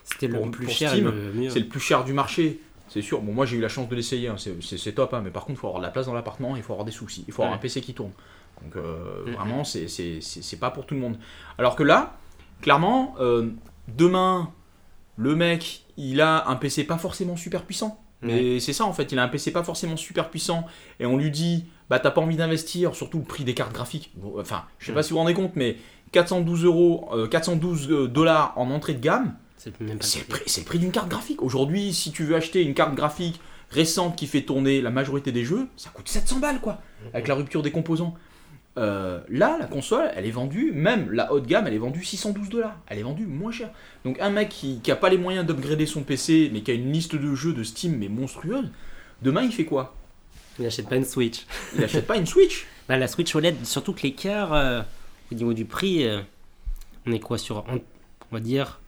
C'était le plus cher c'est le plus cher du marché. C'est sûr. Bon, moi j'ai eu la chance de l'essayer, hein, c'est- c'est c'est top, hein, mais par contre, il faut avoir de la place dans l'appartement, il faut avoir des soucis, il faut avoir Ouais. un PC qui tourne. Donc euh, vraiment, c'est- c'est c'est- c'est pas pour tout le monde. Alors que là, clairement, euh, demain, le mec, il a un PC pas forcément super puissant. Mais c'est ça en fait, il a un PC pas forcément super puissant et on lui dit bah t'as pas envie d'investir, surtout le prix des cartes graphiques. Bon, Enfin, je sais pas si vous vous rendez compte, mais 412 euros, euh, 412 euh, dollars en entrée de gamme, le le prix. c'est le prix d'une carte graphique. Aujourd'hui, si tu veux acheter une carte graphique récente qui fait tourner la majorité des jeux, ça coûte 700 balles quoi, avec la rupture des composants. Euh, là, la console, elle est vendue, même la haute gamme, elle est vendue 612 dollars. Elle est vendue moins cher. Donc un mec qui, qui a pas les moyens d'upgrader son PC, mais qui a une liste de jeux de Steam mais monstrueuse, demain il fait quoi? Il n'achète pas une Switch. Il achète pas une Switch? Bah, la Switch OLED, surtout que l'écart euh, au niveau du prix, euh, on est quoi sur, on, on va dire,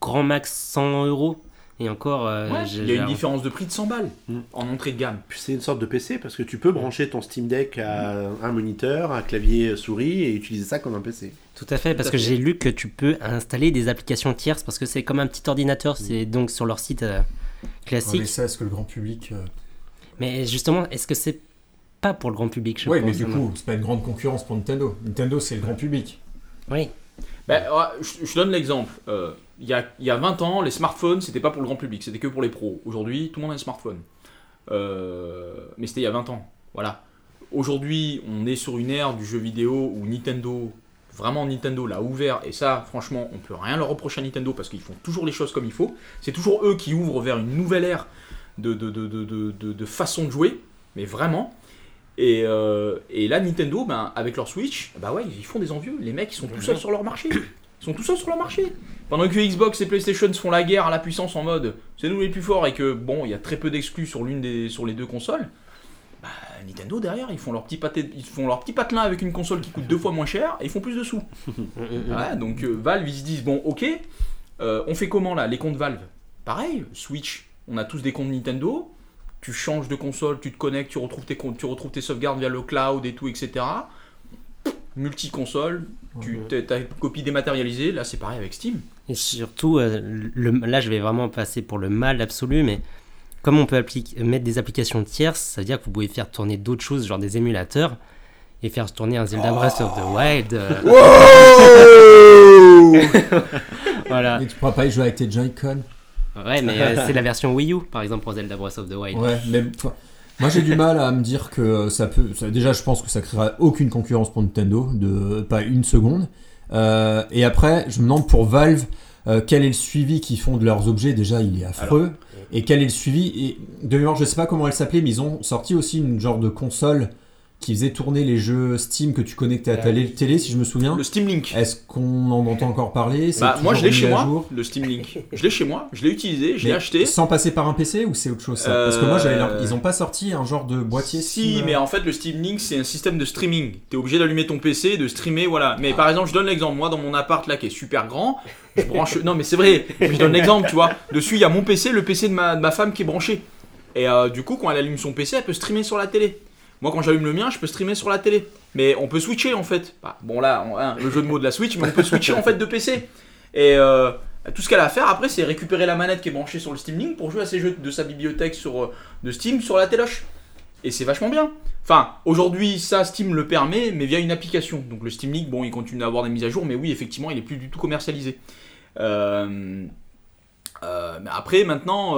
grand max 100 euros? Et encore, euh, Ouais, Il y a une différence de prix de 100 balles Mm. en entrée de gamme. C'est une sorte de PC parce que tu peux brancher ton Steam Deck à un moniteur, un clavier souris et utiliser ça comme un PC. Tout à fait, parce à que j'ai lu que tu peux installer des applications tierces parce que c'est comme un petit ordinateur, c'est donc sur leur site euh, Ouais, classique. mais ça, est-ce que le grand public. euh, mais... justement, est-ce que c'est pas pour le grand public je Oui, mais du coup, c'est pas une grande concurrence pour Nintendo. Nintendo, c'est le grand public. Oui, Ben, ouais, je, je donne l'exemple. Il y, a, il y a 20 ans, les smartphones, c'était pas pour le grand public, c'était que pour les pros. Aujourd'hui, tout le monde a un smartphone. Euh, mais c'était il y a 20 ans. Voilà. Aujourd'hui, on est sur une ère du jeu vidéo où Nintendo, vraiment Nintendo l'a ouvert, et ça, franchement, on peut rien leur reprocher à Nintendo parce qu'ils font toujours les choses comme il faut. C'est toujours eux qui ouvrent vers une nouvelle ère de, de, de, de, de, de- de façon de jouer, mais vraiment. Et, euh, et là, Nintendo, ben, avec leur Switch, bah ouais, ils font des envieux. Les mecs, ils sont tout seuls sur leur marché. Ils sont tout seuls sur leur marché. Pendant que Xbox et PlayStation se font la guerre à la puissance en mode c'est nous les plus forts et que bon, il y a très peu d'exclus sur l'une des sur les deux consoles. Bah, Nintendo derrière, ils font leur petit pâté, ils font leur petit patelin avec une console qui coûte deux fois moins cher et ils font plus de sous. Ouais, donc euh, Valve ils se disent bon, ok, euh, on fait comment là les comptes Valve? Pareil, Switch, on a tous des comptes Nintendo. Tu changes de console, tu te connectes, tu retrouves tes comptes, tu retrouves tes sauvegardes via le cloud et tout, etc. Multi-console, tu as une copie dématérialisée. Là, c'est pareil avec Steam. et surtout, euh, le, là je vais vraiment passer pour le mal absolu, mais comme on peut mettre des applications tierces, ça veut dire que vous pouvez faire tourner d'autres choses, genre des émulateurs, et faire tourner un Zelda Breath of the Wild. euh, voilà. Et tu pourras pas y jouer avec tes Joy-Con. Ouais, mais euh, c'est la version Wii U, par exemple, pour Zelda Breath of the Wild. Ouais, mais moi j'ai du mal à me dire que ça peut. ça- déjà, je pense que ça créera aucune concurrence pour Nintendo, de pas une seconde. Euh, et après, je me demande pour Valve euh, quel est le suivi qu'ils font de leurs objets? Déjà, il est affreux. et quel est le suivi? Et de mémoire, je sais pas comment elle s'appelait, mais ils ont sorti aussi une genre de console qui faisait tourner les jeux Steam que tu connectais à ta Ouais. télé, si je me souviens. Le Steam Link. Est-ce qu'on en entend encore parler? Bah, moi je l'ai chez moi, jour? Le Steam Link. Je l'ai chez moi, je l'ai utilisé, je l'ai acheté. Sans passer par un PC ou c'est autre chose ça? Parce que moi ils ont pas sorti un genre de boîtier Si, Steam, mais euh, en fait, le Steam Link, c'est un système de streaming. T'es obligé d'allumer ton PC, de streamer, voilà. Mais par exemple, je donne l'exemple. Moi, dans mon appart là, qui est super grand, je branche. Non, mais c'est vrai. Je donne l'exemple, tu vois. Dessus, il y a mon PC, le PC de ma, de ma femme qui est branché. Et euh, du coup, quand elle allume son PC, elle peut streamer sur la télé. Moi, quand j'allume le mien, je peux streamer sur la télé. Mais on peut switcher en fait. Bah, bon, là, le jeu de mots de la Switch, mais on peut switcher en fait de PC. Et euh, tout ce qu'elle a à faire après, c'est récupérer la manette qui est branchée sur le Steam Link pour jouer à ses jeux de sa bibliothèque sur, euh, de Steam sur la téloche. Et c'est vachement bien. Enfin, aujourd'hui, ça, Steam le permet, mais via une application. Donc le Steam Link, bon, il continue à avoir des mises à jour, mais oui, effectivement, il est plus du tout commercialisé. Euh, euh, mais après, maintenant,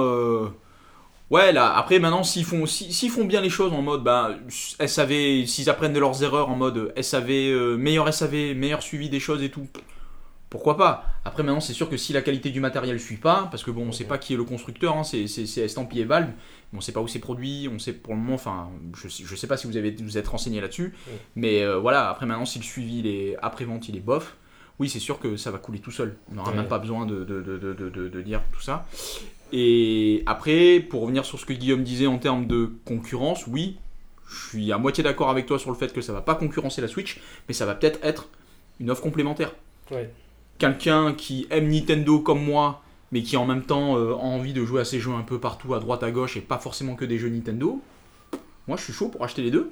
ouais, là, après, maintenant, s'ils font, si- s'ils font bien les choses en mode, bah, SAV, s'ils apprennent de leurs erreurs en mode SAV, euh, meilleur SAV, meilleur suivi des choses et tout, pourquoi pas? Après, maintenant, c'est sûr que si la qualité du matériel suit pas, parce que bon, on sait pas qui est le constructeur, hein, c'est c'est- c'est estampillé Valve, on sait pas où c'est produit, on sait pour le moment, enfin, je, je sais pas si vous avez vous êtes renseigné là-dessus, mais euh, voilà, après, maintenant, si le suivi il est après-vente, il est bof, oui, c'est sûr que ça va couler tout seul. On n'aura Ouais. même pas besoin de, de, de- de dire tout ça. Et après, pour revenir sur ce que Guillaume disait en termes de concurrence, oui, je suis à moitié d'accord avec toi sur le fait que ça va pas concurrencer la Switch, mais ça va peut-être être une offre complémentaire. Ouais. Quelqu'un qui aime Nintendo comme moi, mais qui en même temps euh, a envie de jouer à ses jeux un peu partout, à droite, à gauche, et pas forcément que des jeux Nintendo, moi je suis chaud pour acheter les deux.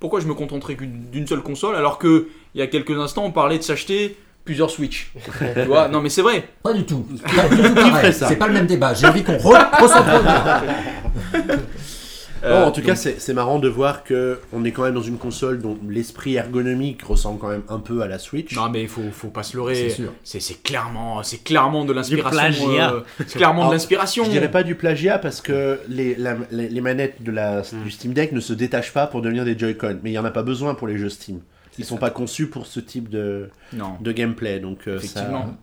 Pourquoi je me contenterai d'une seule console alors que il y a quelques instants on parlait de s'acheter plusieurs Switch Tu vois Non mais c'est vrai. Pas du tout. Pas du tout pareil. ferait ça C'est pas le même débat. J'ai envie qu'on re- recentre. Euh, en tout cas, donc, c'est c'est marrant de voir que on est quand même dans une console dont l'esprit ergonomique ressemble quand même un peu à la Switch. Non mais il faut, faut pas se C'est leurrer. sûr. C'est c'est clairement, c'est clairement de l'inspiration. plagiat. euh, c'est clairement Alors, de l'inspiration. Je dirais pas du plagiat parce que les, la- les, les manettes de la, Hmm. du Steam Deck ne se détachent pas pour devenir des Joy-Con, mais il y en a pas besoin pour les jeux Steam. Ils sont pas conçus pour ce type de, Non. de gameplay, donc euh, ça- Effectivement.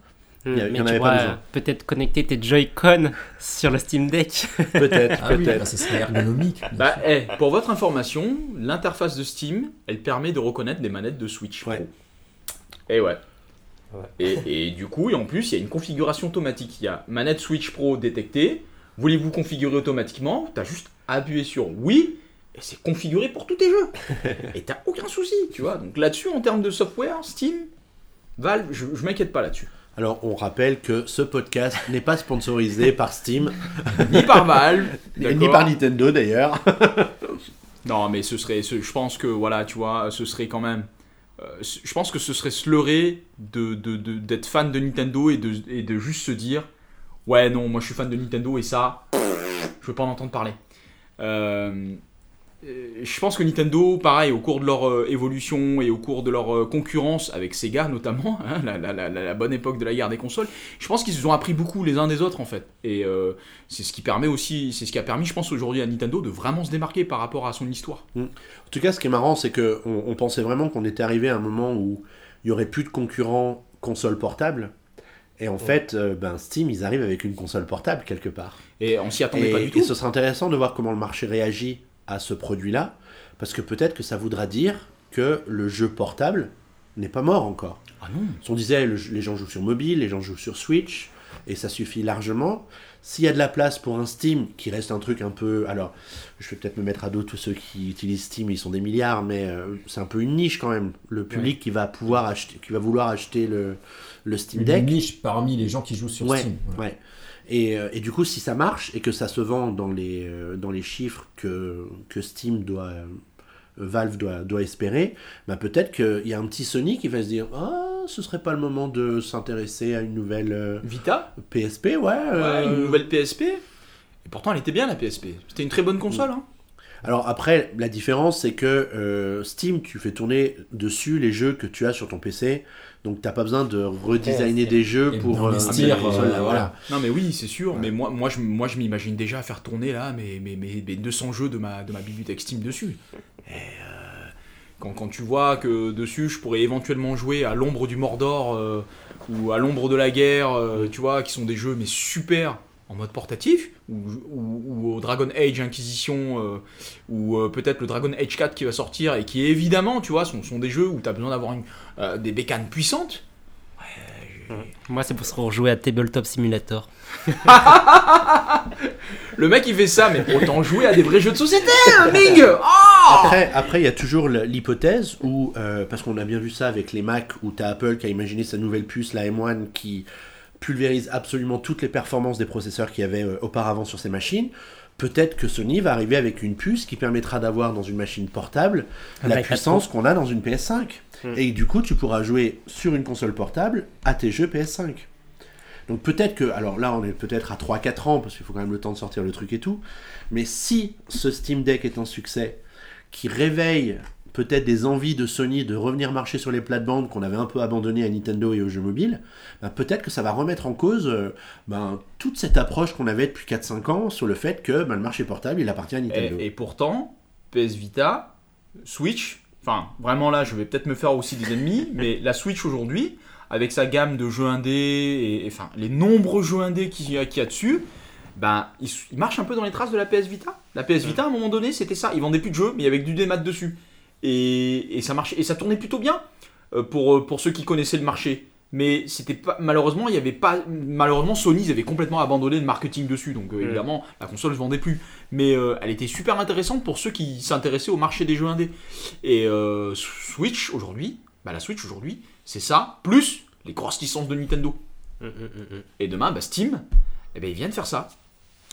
Il y a- il y mais en tu avait pas peut-être connecter tes Joy-Con sur le Steam Deck. peut-être, Ah oui, peut-être. bah, ce serait ergonomique. Bah, sûr. eh, pour votre information, l'interface de Steam, elle permet de reconnaître des manettes de Switch Ouais. Pro. Et ouais. Ouais. Et, et du coup, et en plus, il y a une configuration automatique. Il y a manette Switch Pro détectée. Voulez-vous configurer automatiquement? T'as juste à appuyer sur oui. Et c'est configuré pour tous tes jeux. et t'as aucun souci, tu vois. Donc là-dessus, en termes de software, Steam, Valve, je, je m'inquiète pas là-dessus. Alors, on rappelle que ce podcast n'est pas sponsorisé par Steam, Ni par Valve, ni par Nintendo d'ailleurs. Non, mais ce serait, ce- je pense que voilà, tu vois, ce serait quand même. euh, je pense que ce serait se leurrer de, de- de- d'être fan de Nintendo et de, et de juste se dire Ouais, non, moi je suis fan de Nintendo et ça, je veux pas en entendre parler. Euh, je pense que Nintendo, pareil, au cours de leur euh, évolution et au cours de leur euh, concurrence avec Sega notamment, hein, la, la- la- la bonne époque de la guerre des consoles, je pense qu'ils se sont appris beaucoup les uns des autres en fait. Et euh, c'est ce qui permet aussi, c'est ce qui a permis, je pense, aujourd'hui à Nintendo de vraiment se démarquer par rapport à son histoire. En tout cas, ce qui est marrant, c'est que on, on pensait vraiment qu'on était arrivé à un moment où il y aurait plus de concurrents console portable. Et en fait, euh, ben, Steam, ils arrivent avec une console portable quelque part. Et on s'y attendait Et, pas du et tout. ce sera intéressant de voir comment le marché réagit à ce produit-là, parce que peut-être que ça voudra dire que le jeu portable n'est pas mort encore. Ah non. Si on disait le- les gens jouent sur mobile, les gens jouent sur Switch, et ça suffit largement. S'il y a de la place pour un Steam, qui reste un truc un peu... Alors, je vais peut-être me mettre à dos tous ceux qui utilisent Steam, ils sont des milliards, mais euh, c'est un peu une niche quand même. Le public qui va pouvoir acheter, qui va vouloir acheter le, le Steam Une Deck. niche parmi les gens qui jouent sur Ouais, Steam. voilà. ouais. Et, euh, et du coup, si ça marche et que ça se vend dans les, euh, dans les chiffres que, que Steam doit, euh, Valve doit, doit espérer, bah peut-être qu'il y a un petit Sony qui va se dire Ah, ce serait pas le moment de s'intéresser à une nouvelle euh, Vita, PSP, ouais. ouais, une nouvelle PSP. Et pourtant, elle était bien la PSP. C'était une très bonne console. Hein. Alors après, la différence, c'est que euh, Steam, tu fais tourner dessus les jeux que tu as sur ton PC. Donc t'as pas besoin de redesigner Ouais, des jeux pour euh, voilà. Non mais oui, c'est sûr, mais moi, moi je, moi, je m'imagine déjà faire tourner là mes, mes, mes, mes 200 jeux de ma, de ma bibliothèque Steam dessus. Et euh, quand, quand tu vois que dessus je pourrais éventuellement jouer à l'ombre du Mordor euh, ou à l'ombre de la guerre, euh, tu vois, qui sont des jeux mais super en mode portatif, ou, ou- ou au Dragon Age Inquisition, euh, ou euh, peut-être le Dragon Age 4 qui va sortir, et qui évidemment, tu vois, sont, sont des jeux où tu as besoin d'avoir une- euh, des bécanes puissantes. Moi, c'est pour se rejouer à Tabletop Simulator. Le mec il fait ça, mais autant jouer à des vrais jeux de société, hein, Ming Oh Après, après, il y a toujours l'hypothèse où, euh, parce qu'on a bien vu ça avec les Mac, où tu as Apple qui a imaginé sa nouvelle puce, la M1, qui pulvérise absolument toutes les performances des processeurs qu'il y avait euh, auparavant sur ces machines. Peut-être que Sony va arriver avec une puce qui permettra d'avoir dans une machine portable Un la puissance qu'on a dans une PS5. Hmm. Et du coup, tu pourras jouer sur une console portable à tes jeux PS5. Donc peut-être que, alors là on est peut-être à 3-4 ans, parce qu'il faut quand même le temps de sortir le truc et tout, mais si ce Steam Deck est un succès, qui réveille peut-être des envies de Sony de revenir marcher sur les plates-bandes qu'on avait un peu abandonnées à Nintendo et aux jeux mobiles, ben, peut-être que ça va remettre en cause euh, ben, toute cette approche qu'on avait depuis 4-5 ans sur le fait que ben, le marché portable il appartient à Nintendo. Et, et pourtant, PS Vita, Switch, enfin vraiment là je vais peut-être me faire aussi des ennemis, mais la Switch aujourd'hui, avec sa gamme de jeux indés, et, et, enfin les nombreux jeux indés qu'il y, a- qu'il y a dessus, ben, il, s- il marche un peu dans les traces de la PS Vita. La PS Vita à un moment donné c'était ça, ils vendaient plus de jeux mais avec du démat dessus. Et, et ça marchait, et ça tournait plutôt bien euh, pour, euh, pour ceux qui connaissaient le marché. Mais c'était pas malheureusement il y avait pas malheureusement Sony ils avaient complètement abandonné le marketing dessus donc euh, Mm. évidemment la console se vendait plus mais euh, elle était super intéressante pour ceux qui s'intéressaient au marché des jeux indés. Et euh, Switch aujourd'hui, bah la Switch aujourd'hui, c'est ça, plus les grosses licences de Nintendo. Mm, mm. Et demain, bah Steam, eh ben, ils viennent faire ça.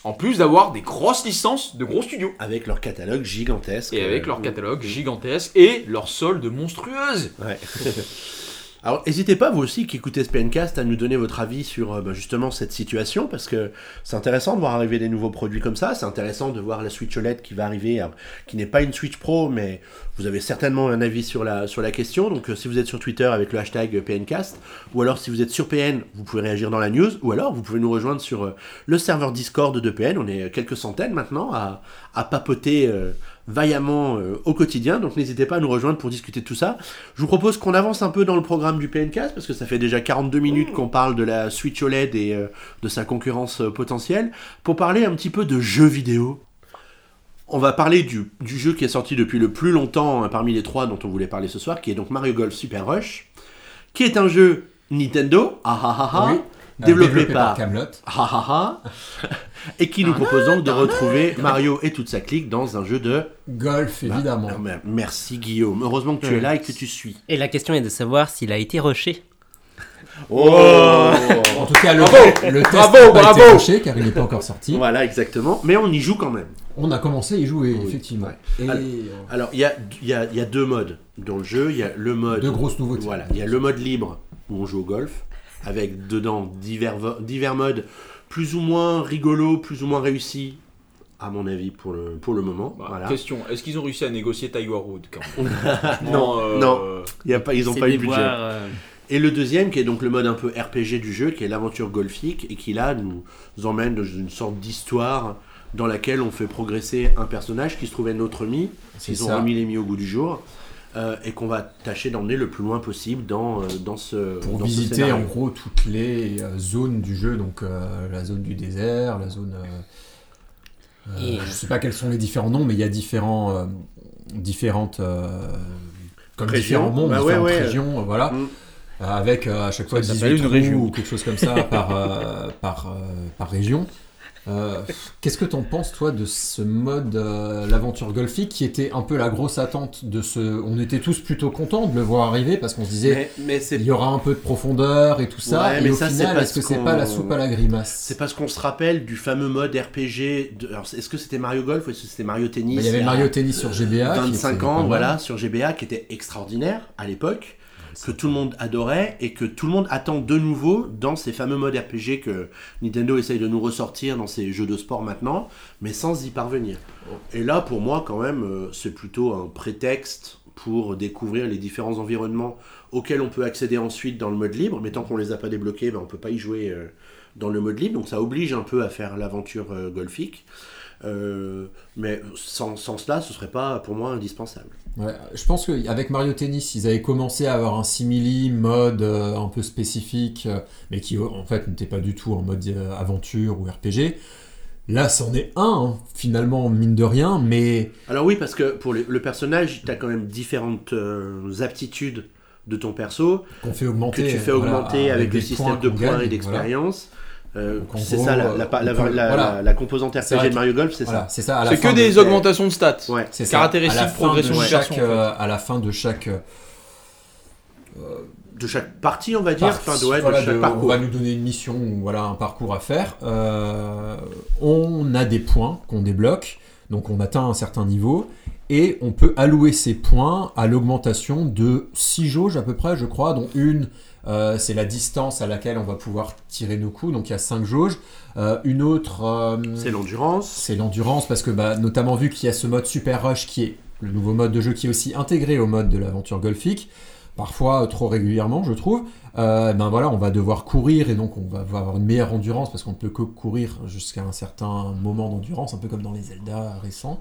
En plus d'avoir des grosses licences de gros studios. Avec leur catalogue gigantesque. Et avec leur catalogue gigantesque et leur solde monstrueuse. Ouais. Alors, n'hésitez pas, vous aussi qui écoutez ce PNcast, à nous donner votre avis sur euh, ben, justement cette situation, parce que c'est intéressant de voir arriver des nouveaux produits comme ça. C'est intéressant de voir la Switch OLED qui va arriver, qui n'est pas une Switch Pro, mais vous avez certainement un avis sur la, sur la question. Donc, euh, si vous êtes sur Twitter avec le hashtag PNcast, ou alors si vous êtes sur PN, vous pouvez réagir dans la news, ou alors vous pouvez nous rejoindre sur euh, le serveur Discord de PN. On est quelques centaines maintenant à, à papoter. Vaillamment euh, au quotidien, donc n'hésitez pas à nous rejoindre pour discuter de tout ça. Je vous propose qu'on avance un peu dans le programme du PNcast, parce que ça fait déjà 42 minutes qu'on parle de la Switch OLED et euh, de sa concurrence euh, potentielle, pour parler un petit peu de jeux vidéo. On va parler du, du jeu qui est sorti depuis le plus longtemps hein, parmi les trois dont on voulait parler ce soir, qui est donc Mario Golf Super Rush, qui est un jeu Nintendo, ah ah ah ah. Euh, développé, par Camelot. ah ah ah, et qui nous propose donc de retrouver Mario et toute sa clique dans un jeu de Golf, évidemment. ah, mer- Merci Guillaume. Heureusement que tu es là et que tu suis. Et la question est de savoir s'il a été rushé. Oh En tout cas, le, Bravo le test Bravo, pas bravo été rushé, car il n'est pas encore sorti. Voilà, exactement. Mais on y joue quand même. On a commencé à y jouer, Oui. effectivement. Et Alors- il y a, y, a, y a deux modes dans le jeu. Il y a le mode. deux grosses nouveautés. Voilà, il y a le mode libre où on joue au golf, avec dedans divers, divers modes plus ou moins rigolos, plus ou moins réussis, à mon avis, pour le, pour le moment. Bah, voilà. Question, est-ce qu'ils ont réussi à négocier Tiger Wood quand même Non, euh, non. Il y a pas, ils n'ont pas eu le budget. euh, Et le deuxième, qui est donc le mode un peu RPG du jeu, qui est l'aventure golfique, et qui là nous emmène dans une sorte d'histoire dans laquelle on fait progresser un personnage qui se trouvait notre mi, ils ont remis les mi au goût du jour, euh, et qu'on va tâcher d'emmener le plus loin possible dans, euh, dans ce Pour dans visiter en gros toutes les euh, zones du jeu, donc euh, la zone du désert, la zone. euh, euh, Et- Je sais pas quels sont les différents noms, mais il y a différents, euh, différentes. euh, comme Régions. différents mondes, Bah différentes ouais. régions, euh, voilà. Mm. Avec euh, à chaque fois Ça 18 s'appelle une trous région. ou quelque chose comme ça par, euh, par, euh, par région. Euh, Qu'est-ce que t'en penses toi de ce mode euh, l'aventure golfique qui était un peu la grosse attente de ce on était tous plutôt contents de le voir arriver parce qu'on se disait Mais, il y aura un peu de profondeur et tout ça Ouais, et mais au ça, final est-ce que c'est pas la soupe à la grimace? C'est parce qu'on se rappelle du fameux mode RPG. De... Alors, est-ce que c'était Mario Golf ou est-ce que c'était Mario Tennis? Bah, il y avait Mario Tennis sur GBA qui 25 était ans, voilà, sur GBA, qui était extraordinaire à l'époque. Que tout le monde adorait et que tout le monde attend de nouveau dans ces fameux modes RPG que Nintendo essaye de nous ressortir dans ces jeux de sport maintenant, mais sans y parvenir. Et là, pour moi, quand même, euh, c'est plutôt un prétexte pour découvrir les différents environnements auxquels on peut accéder ensuite dans le mode libre, mais tant qu'on les a pas débloqués, ben, on peut pas y jouer euh, dans le mode libre, donc ça oblige un peu à faire l'aventure euh, golfique. Euh, mais sans, sans cela, ce serait pas pour moi indispensable. Ouais, je pense qu'avec Mario Tennis, ils avaient commencé à avoir un simili mode euh, un peu spécifique, euh, mais qui en fait n'était pas du tout en mode euh, aventure ou RPG. Là, c'en est un, hein, finalement, mine de rien, mais Alors oui, parce que pour le, le personnage, tu as quand même différentes aptitudes de ton perso qu'on fait que tu fais voilà, augmenter avec, des le système de points gagne, et d'expérience. Euh, c'est ça la, euh, la, on la, peut- la- voilà. la- la composante RPG vrai de Mario Golf, c'est Voilà, ça. c'est ça. C'est que de- des augmentations de stats. Ouais. C'est ça. caractéristiques, À progression de de chaque, version, en fait. euh, à la fin de chaque euh, De chaque partie, on va dire, partie, enfin, de, ouais, de voilà, chaque de- parcours. On va nous donner une mission ou voilà un parcours à faire. Euh, on a des points qu'on débloque, donc on atteint un certain niveau et on peut allouer ces points à l'augmentation de 6 jauges à peu près, je crois, dont une euh, c'est la distance à laquelle on va pouvoir tirer nos coups, donc il y a 5 jauges. Euh, une autre euh, C'est l'endurance. c'est l'endurance parce que bah, notamment vu qu'il y a ce mode Super Rush qui est le nouveau mode de jeu qui est aussi intégré au mode de l'aventure golfique, parfois trop régulièrement je trouve, ben voilà on va devoir courir et donc on va avoir une meilleure endurance parce qu'on ne peut que courir jusqu'à un certain moment d'endurance, un peu comme dans les Zelda récents.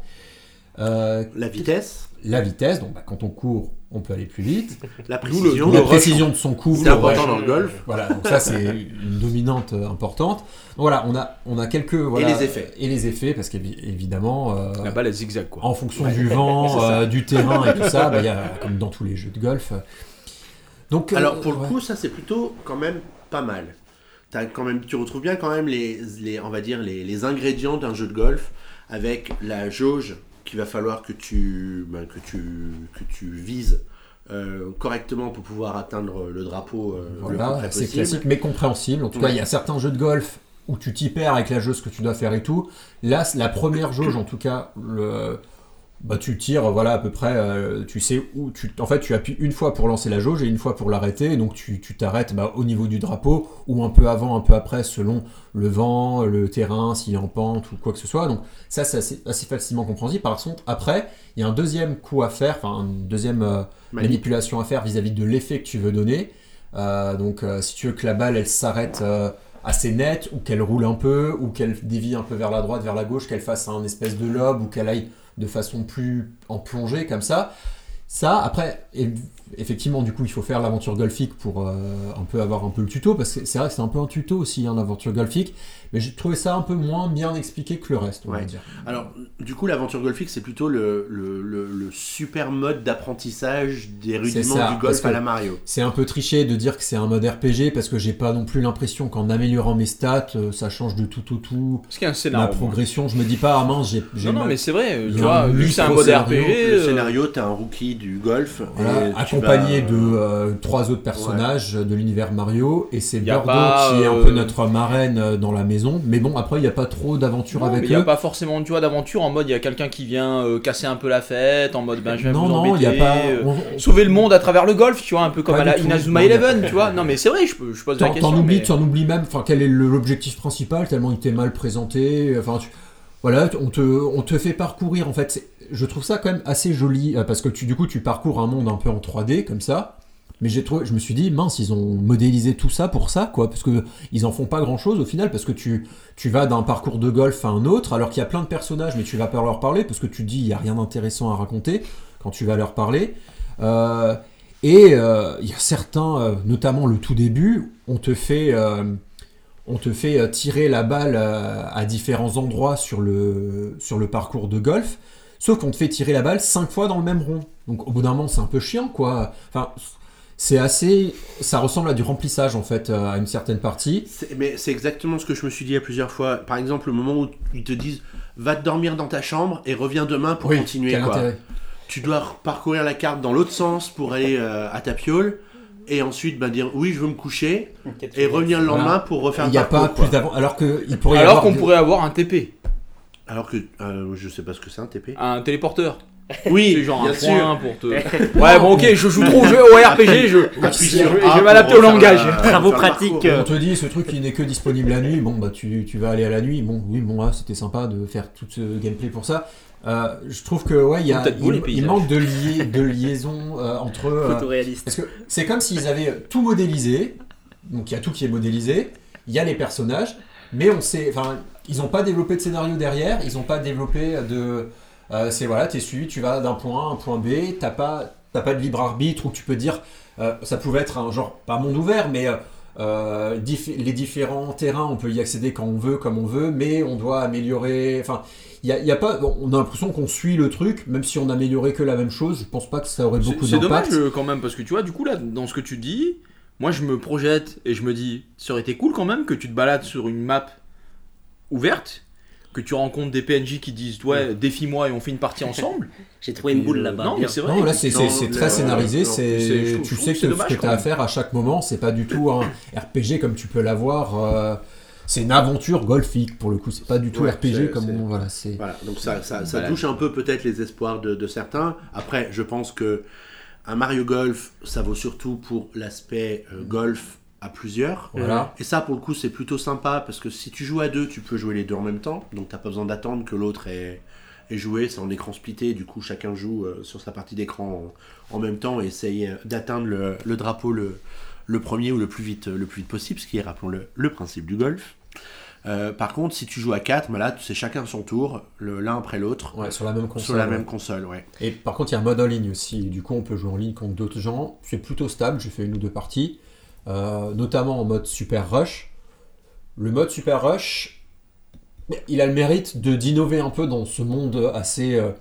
Euh, La vitesse, la vitesse, donc bah, quand on court on peut aller plus vite. la précision. la précision de son coup, C'est important dans le golf. voilà, donc ça c'est une dominante euh, importante. Donc voilà, on a, on a quelques. Voilà, les effets. Et les effets, parce qu'évidemment, euh, La balle, zigzag, quoi. en fonction Ouais. du vent, euh, du terrain et tout ça, bah, il y a, comme dans tous les jeux de golf. Donc, euh, Alors pour le ouais. coup, ça c'est plutôt quand même pas mal. T'as quand même, tu retrouves bien quand même les, les on va dire les, les ingrédients d'un jeu de golf avec la jauge qu'il va falloir que tu, ben, que tu, que tu vises euh, correctement pour pouvoir atteindre le drapeau euh, Voilà, c'est classique mais compréhensible. En tout cas, Ouais. il y a certains jeux de golf où tu t'y perds avec la jauge que tu dois faire et tout. Là, la première jauge, en tout cas, le, bah, tu tires, voilà, à peu près, euh, tu sais où tu. En fait, tu appuies une fois pour lancer la jauge et une fois pour l'arrêter. Donc, tu tu t'arrêtes bah, au niveau du drapeau ou un peu avant, un peu après, selon le vent, le terrain, s'il est en pente ou quoi que ce soit. Donc, ça, c'est assez, assez facilement compréhensible. Par contre, après, il y a un deuxième coup à faire, enfin, une deuxième. euh, manipulation à faire vis-à-vis de l'effet que tu veux donner. Euh, donc, euh, si tu veux que la balle elle s'arrête euh, assez net, ou qu'elle roule un peu, ou qu'elle dévie un peu vers la droite, vers la gauche, qu'elle fasse un espèce de lobe, ou qu'elle aille de façon plus en plongée comme ça. Ça, après, effectivement, du coup, il faut faire l'aventure golfique pour euh, un peu avoir un peu le tuto, parce que c'est vrai que c'est un peu un tuto aussi, hein, l'aventure golfique, mais j'ai trouvé ça un peu moins bien expliqué que le reste, on va Ouais. dire. Alors, du coup, l'aventure golfique, c'est plutôt le, le, le- le super mode d'apprentissage des rudiments ça, du parce golf à la Mario. C'est un peu triché de dire que c'est un mode RPG parce que j'ai pas non plus l'impression qu'en améliorant mes stats, euh, ça change de tout au tout. Est-ce qu'il y a un La scénario progression, je me dis pas, ah mince, j'ai. Non, non, mais c'est vrai, euh, tu vois, vu que c'est un mode RPG. Le euh, scénario, t'es un rookie du golf. Voilà, accompagné vas- de euh, trois autres personnages de l'univers Mario et c'est Bordeaux pas, qui est un euh, peu notre marraine euh, dans la maison. Mais bon, après il n'y a pas trop d'aventure mais avec il n'y a eux. pas forcément tu vois, d'aventure en mode il y a quelqu'un qui vient euh, casser un peu la fête, en mode ben je vais non, vous non, il embêter. n'y a pas. euh, on- Sauver le monde à travers le golf, tu vois, un peu comme Pas à la. Inazuma y Eleven, tu vois. Non, mais c'est vrai, je, peux- je pose la question. t'en oublies, mais- oublies même, enfin quel est l'objectif principal tellement il était mal présenté. Enfin, tu- voilà, on te, on te fait parcourir en fait. Je trouve ça quand même assez joli euh, parce que tu, du coup tu parcours un monde un peu en 3D comme ça. Mais j'ai trouvé, je me suis dit mince, ils ont modélisé tout ça pour ça quoi, parce que ils en font pas grand chose au final parce que tu, tu vas d'un parcours de golf à un autre alors qu'il y a plein de personnages mais tu vas pas leur parler parce que tu te dis il y a rien d'intéressant à raconter quand tu vas leur parler. Euh, et euh, il y a certains, euh, notamment le tout début, on te fait, on te fait tirer la balle à différents endroits sur le, sur le parcours de golf, sauf qu'on te fait tirer la balle cinq fois dans le même rond. Donc au bout d'un moment, c'est un peu chiant, quoi. Enfin, c'est assez, ça ressemble à du remplissage en fait euh, à une certaine partie. Mais c'est exactement ce que je me suis dit à plusieurs fois. Par exemple, le moment où ils te disent va te dormir dans ta chambre et reviens demain pour continuer. quel Quoi. intérêt Tu dois parcourir la carte dans l'autre sens pour aller euh, à ta piole et ensuite ben, dire oui, je veux me coucher et revenir le Voilà. lendemain pour refaire Il n'y a pas quoi. plus d'avant, alors que il pourrait Alors qu'on des- pourrait avoir un TP, Alors que euh, je sais pas ce que c'est un TP. un téléporteur. Oui, C'est genre bien un sûr. point pour te. Ouais, bon, ok, je joue trop au jeu au RPG, je. Je sur vais- A je vais m'adapter au langage. la- Travaux pratiques, euh, On te dit ce truc qui n'est que disponible la nuit, bon bah tu, tu vas aller à la nuit, bon oui bon là c'était sympa de faire tout ce gameplay pour ça. Euh, je trouve que ouais il y a il, il manque de, liai- de liaison euh, entre euh, Photoréaliste. parce que c'est comme s'ils avaient tout modélisé, donc il y a tout qui est modélisé, il y a les personnages, mais on sait, enfin ils n'ont pas développé de scénario derrière, ils n'ont pas développé de, euh, c'est voilà t'es suivi, tu vas d'un point A à un point B, t'as pas t'as pas de libre arbitre où tu peux dire, euh, ça pouvait être un genre pas monde ouvert, mais euh, les différents terrains, on peut y accéder quand on veut, comme on veut, mais on doit améliorer. Enfin, il y a, y a pas. On a l'impression qu'on suit le truc, même si on améliorait que la même chose. Je pense pas que ça aurait beaucoup c'est dommage d'impact. quand même, parce que tu vois, du coup, là, dans ce que tu dis, moi je me projette et je me dis, ça aurait été cool quand même que tu te balades sur une map ouverte, que tu rencontres des PNJ qui disent, ouais, défie-moi et on fait une partie ensemble. J'ai trouvé une boule là-bas. non, mais c'est vrai. Non, là c'est très euh, scénarisé, c'est tu sais que c'est que dommage ce que tu as à faire à chaque moment, c'est pas du tout un RPG comme tu peux l'avoir. euh, c'est une aventure golfique pour le coup, c'est pas du tout Ouais, RPG comme on- voilà, c'est Voilà, donc ça, ça, touche un peu peut-être les espoirs de, de certains. Après, je pense que un Mario Golf, ça vaut surtout pour l'aspect euh, golf à plusieurs. voilà. Et ça, pour le coup, c'est plutôt sympa parce que si tu joues à deux, tu peux jouer les deux en même temps. Donc, t'as pas besoin d'attendre que l'autre ait, ait joué. C'est en écran splitté. Du coup, chacun joue euh, sur sa partie d'écran en, en même temps et essaye euh, d'atteindre le, le drapeau le, le premier ou le plus vite, le plus vite possible, ce qui est, rappelons-le, le principe du golf. Euh, par contre, si tu joues à 4, bah là, c'est chacun son tour, l'un après l'autre, Ouais, sur la même console. sur la ouais. même console. Ouais. Et par contre, il y a un mode en ligne aussi. Du coup, on peut jouer en ligne contre d'autres gens. C'est plutôt stable. J'ai fait une ou deux parties, euh, notamment en mode Super Rush. Le mode Super Rush, il a le mérite de d'innover un peu dans ce monde assez, euh,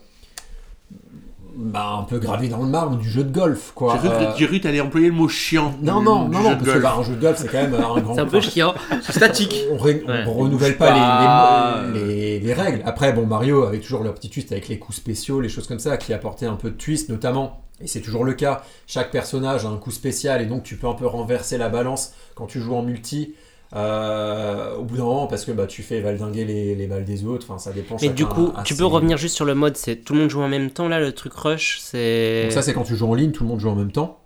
bah, un peu gravé dans le marbre du jeu de golf, quoi. J'ai cru que- Euh, j'ai cru que t'allais employer le mot chiant. non, non, du non, jeu non, de parce que golf. bah, un jeu de golf, c'est quand même un grand. C'est un peu enfin, chiant. C'est statique. on, ré- on Ouais. renouvelle pas, pas. Les, les- les- les règles. Après, bon, Mario avec toujours leur petit twist avec les coups spéciaux, les choses comme ça, qui apportaient un peu de twist, notamment. Et c'est toujours le cas. Chaque personnage a un coup spécial et donc tu peux un peu renverser la balance quand tu joues en multi. Euh, au bout d'un moment, parce que bah, tu fais valdinguer les, les balles des autres. Enfin, ça dépend. Mais du coup, tu ses- peux revenir juste sur le mode, c'est tout le monde joue en même temps là, le truc rush, c'est. Donc ça, c'est quand tu joues en ligne, tout le monde joue en même temps.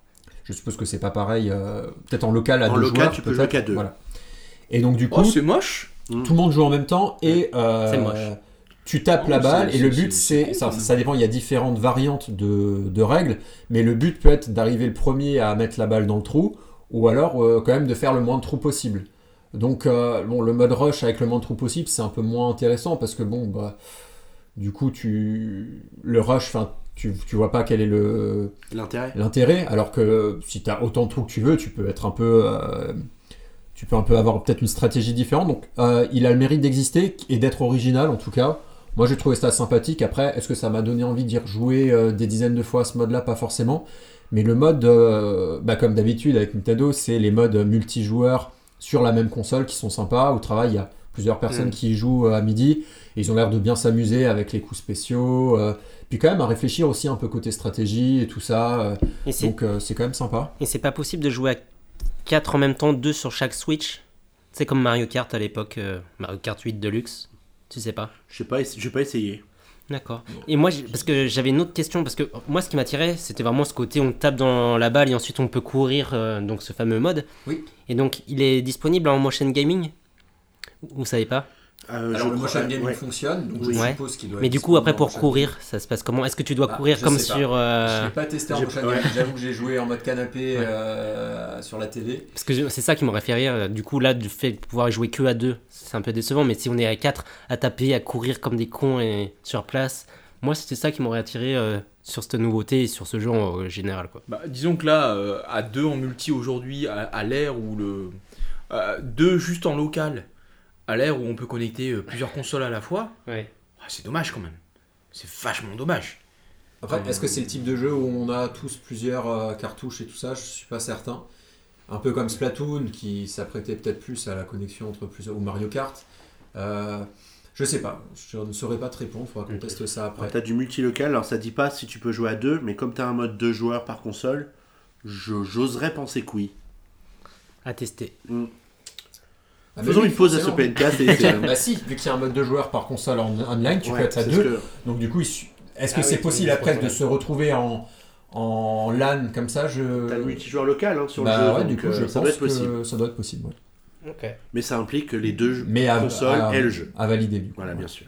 Je suppose que c'est pas pareil. euh, Peut-être en local à En deux local, joueurs. tu peux peut-être. jouer qu'à deux. Voilà. Et donc du coup, Oh, c'est moche. Mm. tout le monde joue en même temps et euh, C'est moche. tu tapes Oh, la balle c'est- et le but c'est- ça, ça dépend il y a différentes variantes de, de règles mais le but peut être d'arriver le premier à mettre la balle dans le trou ou alors euh, quand même de faire le moins de trous possible donc euh, bon le mode rush avec le moins de trous possible c'est un peu moins intéressant parce que bon bah du coup tu le rush enfin tu, tu vois pas quel est le L'intérêt. l'intérêt alors que si tu as autant de trous que tu veux tu peux être un peu euh, tu peux un peu avoir peut-être une stratégie différente. Donc euh, il a le mérite d'exister et d'être original en tout cas. Moi j'ai trouvé ça sympathique. Après est-ce que ça m'a donné envie d'y rejouer des dizaines de fois ce mode là pas forcément. Mais le mode bah, comme d'habitude avec Nintendo c'est les modes multijoueurs sur la même console qui sont sympas au travail il y a plusieurs personnes Mm. qui y jouent euh, à midi et ils ont l'air de bien s'amuser avec les coups spéciaux euh, puis quand même à réfléchir aussi un peu côté stratégie et tout ça euh, Et donc euh, c'est quand même sympa. et c'est pas possible de jouer à 4 en même temps, 2 sur chaque Switch? C'est comme Mario Kart à l'époque, euh, Mario Kart 8 Deluxe. Tu sais pas? Je sais pas, j'ai pas essayé. D'accord. Et moi, parce que j'avais une autre question, parce que moi, ce qui m'attirait, c'était vraiment ce côté on tape dans la balle et ensuite on peut courir, euh, donc ce fameux mode. Oui. Et donc, il est disponible en motion gaming? Vous savez pas? Euh, Alors le motion gaming ouais. fonctionne, donc Oui. je Ouais. suppose qu'il doit Mais être du coup, après, pour courir, ça se passe comment? Est-ce que tu dois Ah, courir comme sur. euh, Je l'ai pas testé en j'ai- motion gaming, j'avoue que j'ai joué en mode canapé Ouais. euh, sur la télé. Parce que c'est ça qui m'aurait fait rire. Du coup, là, du fait de pouvoir jouer que à deux, c'est un peu décevant. Mais si on est à quatre, à taper, à courir comme des cons et sur place, moi, c'était ça qui m'aurait attiré euh, sur cette nouveauté et sur ce jeu en général. Quoi. Bah, disons que là, euh, à deux en multi aujourd'hui, à, à l'ère où le. euh, deux juste en local, à l'ère où on peut connecter euh, plusieurs consoles à la fois, Ouais. ah, c'est dommage quand même. C'est vachement dommage. Après, est-ce que c'est le type de jeu où on a tous plusieurs euh, cartouches et tout ça? Je suis pas certain. Un peu comme Splatoon qui s'apprêtait peut-être plus à la connexion entre plusieurs ou Mario Kart. Euh, je sais pas, je ne saurais pas te répondre, faudra qu'on teste ça après. T'as du multilocal, alors ça dit pas si tu peux jouer à deux, mais comme t'as un mode deux joueurs par console, je- j'oserais penser que oui. À tester. Ah, Faisons oui, une pause à ce. PNK et bah si, vu qu'il y a un mode de joueurs par console en online, tu Ouais, peux être à deux. que- Donc du coup, est-ce que Ah c'est oui, possible après de se retrouver en, en LAN comme ça je... T'as le multijoueur local hein, sur Bah le jeu, ouais, donc du coup, euh, je ça pense doit être possible. que ça doit être possible. ouais. Mais ça implique que les deux Mais à, consoles à- aient le jeu. à valider, du coup. Voilà, bien sûr.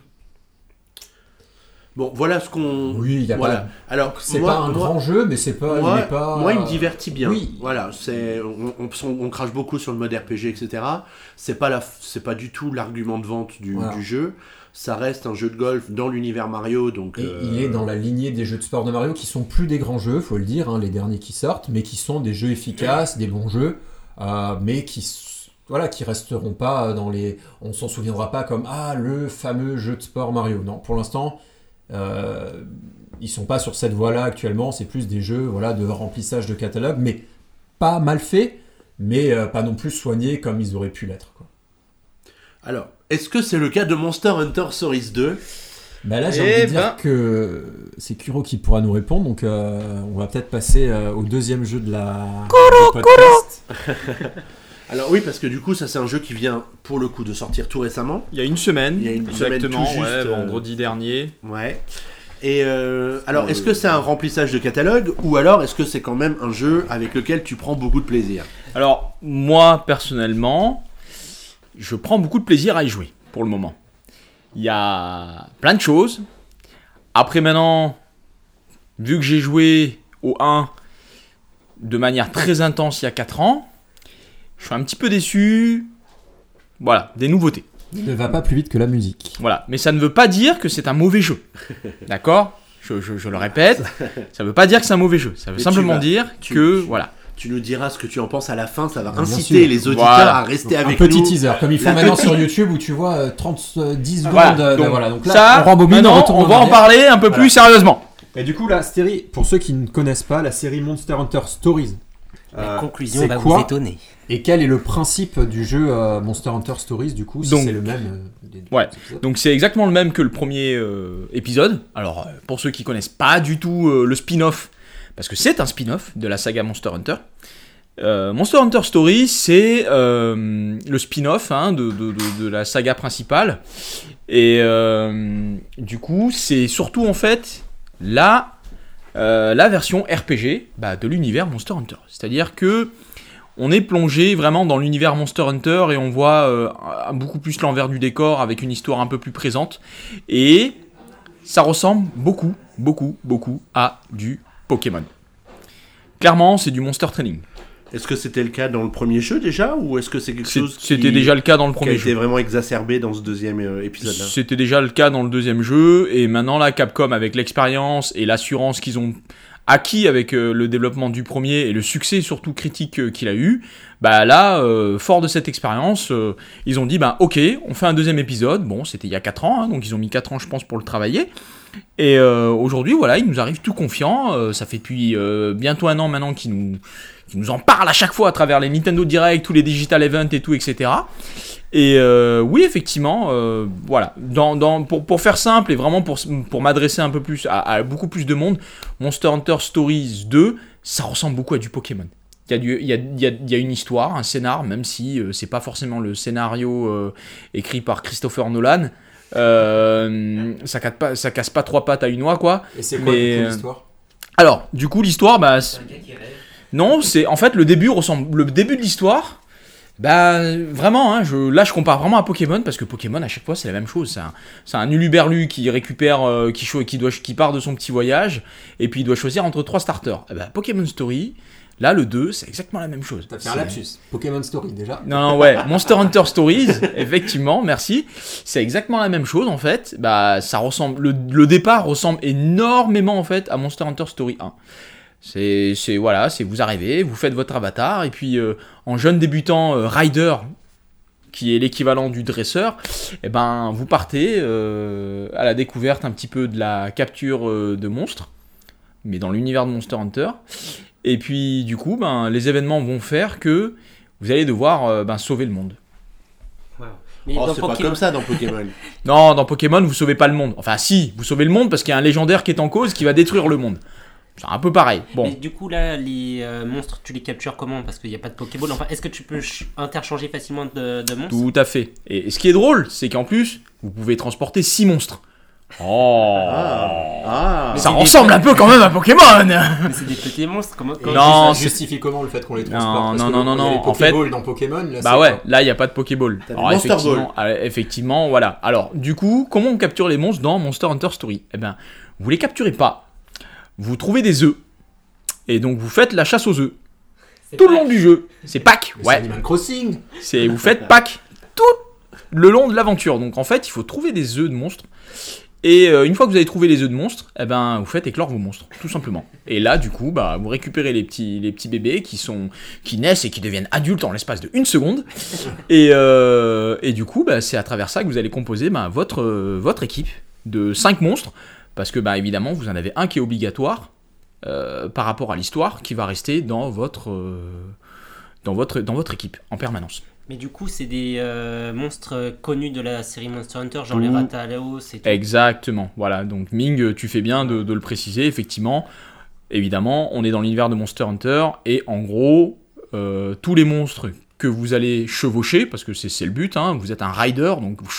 Bon, voilà ce qu'on. Oui, il y a voilà. pas. Alors, C'est pas un moi- grand jeu, mais c'est pas. moi, il pas... moi, il me divertit bien. Oui. Voilà, c'est on, on- on crache beaucoup sur le mode RPG, etc. C'est pas la, c'est pas du tout l'argument de vente du, Voilà. du jeu. Ça reste un jeu de golf dans l'univers Mario, donc. Et euh, il est dans la lignée des jeux de sport de Mario qui sont plus des grands jeux, faut le dire, hein, les derniers qui sortent, mais qui sont des jeux efficaces, des bons jeux, euh, mais qui voilà, qui resteront pas dans les. On s'en souviendra pas comme ah le fameux jeu de sport Mario. Non, pour l'instant, euh, ils sont pas sur cette voie-là actuellement. C'est plus des jeux voilà de remplissage de catalogue, mais pas mal fait, mais euh, pas non plus soignés comme ils auraient pu l'être. quoi. Alors, est-ce que c'est le cas de Monster Hunter Stories 2 Bah là, j'ai Eh envie de ben. dire que c'est Kuro qui pourra nous répondre, donc euh, on va peut-être passer euh, au deuxième jeu de la du podcast. Alors oui, parce que du coup, ça c'est un jeu qui vient pour le coup de sortir tout récemment. Il y a une semaine, Il y a une semaine exactement, tout juste, ouais, euh, vendredi dernier. Ouais. Et euh, alors, est-ce que c'est un remplissage de catalogue ou alors est-ce que c'est quand même un jeu avec lequel tu prends beaucoup de plaisir? Alors, moi, personnellement, je prends beaucoup de plaisir à y jouer, pour le moment. Il y a plein de choses. Après, maintenant, vu que j'ai joué au 1 de manière très intense il y a 4 ans, je suis un petit peu déçu. Voilà, des nouveautés. Ne va pas plus vite que la musique. Voilà, mais ça ne veut pas dire que c'est un mauvais jeu. D'accord? Je, je- je le répète, ça ne veut pas dire que c'est un mauvais jeu. Ça veut Mais simplement vas- dire tu- que, tu- voilà. Tu nous diras ce que tu en penses à la fin, ça va Bien inciter sûr. les auditeurs Voilà. à rester un avec petit nous. teaser, comme ils font maintenant petite- sur YouTube où tu vois euh, 30, euh, 10 secondes. Voilà, euh, de- donc, voilà, donc là, ça, on rembobine, maintenant, on on va en parler un peu Voilà. plus sérieusement. Et du coup, la série, pour ceux qui ne connaissent pas, la série Monster Hunter Stories. La euh, conclusion va vous étonner. Et quel est le principe du jeu euh, Monster Hunter Stories, du coup, si Donc- c'est le même euh, des Ouais. Donc c'est exactement le même que le premier euh, épisode. Alors euh, pour ceux qui connaissent pas du tout euh, le spin-off, parce que c'est un spin-off de la saga Monster Hunter. euh, Monster Hunter Story, c'est euh, le spin-off hein, de, de- de- de la saga principale. Et euh, du coup, c'est surtout en fait la, euh, la version RPG bah, de l'univers Monster Hunter. C'est-à-dire que on est plongé vraiment dans l'univers Monster Hunter et on voit euh, beaucoup plus l'envers du décor avec une histoire un peu plus présente. Et ça ressemble beaucoup, beaucoup, beaucoup à du Pokémon. Clairement, c'est du Monster Training. Est-ce que c'était le cas dans le premier jeu déjà ou est-ce que c'est quelque chose qui, C'était déjà le cas dans le qui a premier été jeu. vraiment exacerbé dans ce deuxième euh, épisode-là C'était déjà le cas dans le deuxième jeu, et maintenant là, Capcom, avec l'expérience et l'assurance qu'ils ont acquis avec euh, le développement du premier et le succès surtout critique euh, qu'il a eu, bah là, euh, fort de cette expérience, ils ont dit, bah ok, on fait un deuxième épisode, bon, c'était il y a 4 ans, hein, donc ils ont mis 4 ans je pense pour le travailler, et aujourd'hui, voilà, ils nous arrivent tout confiants, euh, ça fait depuis bientôt un an maintenant qu'ils nous, qu'ils nous en parlent à chaque fois à travers les Nintendo Direct, tous les Digital Events et tout, etc. Et euh, oui, effectivement, euh, voilà. Dans, dans- pour, pour faire simple et vraiment pour, pour m'adresser un peu plus à, à beaucoup plus de monde, Monster Hunter Stories 2, ça ressemble beaucoup à du Pokémon. Il y, a du- il, y a, il y a- il y a une histoire, un scénar, même si euh, c'est pas forcément le scénario euh, écrit par Christopher Nolan. Euh, ça, casse pas, ça casse pas trois pattes à une noix, quoi. Et c'est quoi, l'histoire? Alors, du coup, l'histoire, bah, c'est- non, c'est en fait le début ressemble. Le début de l'histoire, bah vraiment, hein, je, là je compare vraiment à Pokémon parce que Pokémon à chaque fois c'est la même chose. C'est un, un uluberlu qui récupère, euh, qui, qui, doit, qui part de son petit voyage et puis il doit choisir entre trois starters. Eh ben, Pokémon Story, là le 2, c'est exactement la même chose. T'as fait un lapsus. Pokémon Story déjà. non, non, ouais, Monster Hunter Stories, effectivement, merci. C'est exactement la même chose en fait. Bah, ça ressemble. Le, le départ ressemble énormément en fait à Monster Hunter Story 1. C'est, c'est voilà, c'est vous arrivez, vous faites votre avatar et puis euh, en jeune débutant euh, rider, qui est l'équivalent du dresseur, et ben vous partez euh, à la découverte un petit peu de la capture euh, de monstres, mais dans l'univers de Monster Hunter. Et puis du coup, ben les événements vont faire que vous allez devoir euh, ben, sauver le monde. Mais Oh, dans c'est pas Pokémon- comme ça dans Pokémon. Non, dans Pokémon, vous sauvez pas le monde. Enfin, si, vous sauvez le monde parce qu'il y a un légendaire qui est en cause qui va détruire le monde. C'est un peu pareil. Bon, Mais du coup, là, les euh, monstres, tu les captures comment? Parce qu'il n'y a pas de Pokéball. Enfin, est-ce que tu peux ch- interchanger facilement de, de monstres? Tout à fait. Et, et ce qui est drôle, c'est qu'en plus, vous pouvez transporter 6 monstres. Oh Ah. Ça c'est des- ressemble un peu quand même à Pokémon Mais c'est des petits monstres. Comment, Non, ça justifie comment le fait qu'on les Non, transporte? Parce non, que non, non, il y a les non, en fait- dans Pokémon, là, Bah ouais, là il n'y a pas de Pokéball. Alors Monster effectivement, euh, effectivement, voilà. Alors du coup, comment on capture les monstres dans Monster Hunter Story? Eh bien, vous les capturez pas. Vous trouvez des œufs. Et donc vous faites la chasse aux œufs. Tout le long du jeu. C'est Pâques. Mais c'est Ouais. Animal Crossing C'est vous faites Pâques tout le long de l'aventure. Donc en fait, il faut trouver des œufs de monstres. Et euh, une fois que vous avez trouvé les œufs de monstres, eh ben vous faites éclore vos monstres, tout simplement. Et là, du coup, bah vous récupérez les petits les petits bébés qui sont qui naissent et qui deviennent adultes en l'espace de une seconde. Et euh, et du coup, bah, c'est à travers ça que vous allez composer bah, votre euh, votre équipe de 5 monstres, parce que bah évidemment vous en avez un qui est obligatoire euh, par rapport à l'histoire, qui va rester dans votre euh, dans votre dans votre équipe en permanence. Mais du coup, c'est des euh, monstres connus de la série Monster Hunter, genre les Ouh. Rathalos et tout. Exactement, voilà. Donc Ming, tu fais bien de, de le préciser, effectivement. Évidemment, on est dans l'univers de Monster Hunter, et en gros, tous les monstres que vous allez chevaucher, parce que c'est le but, hein, vous êtes un rider, donc vous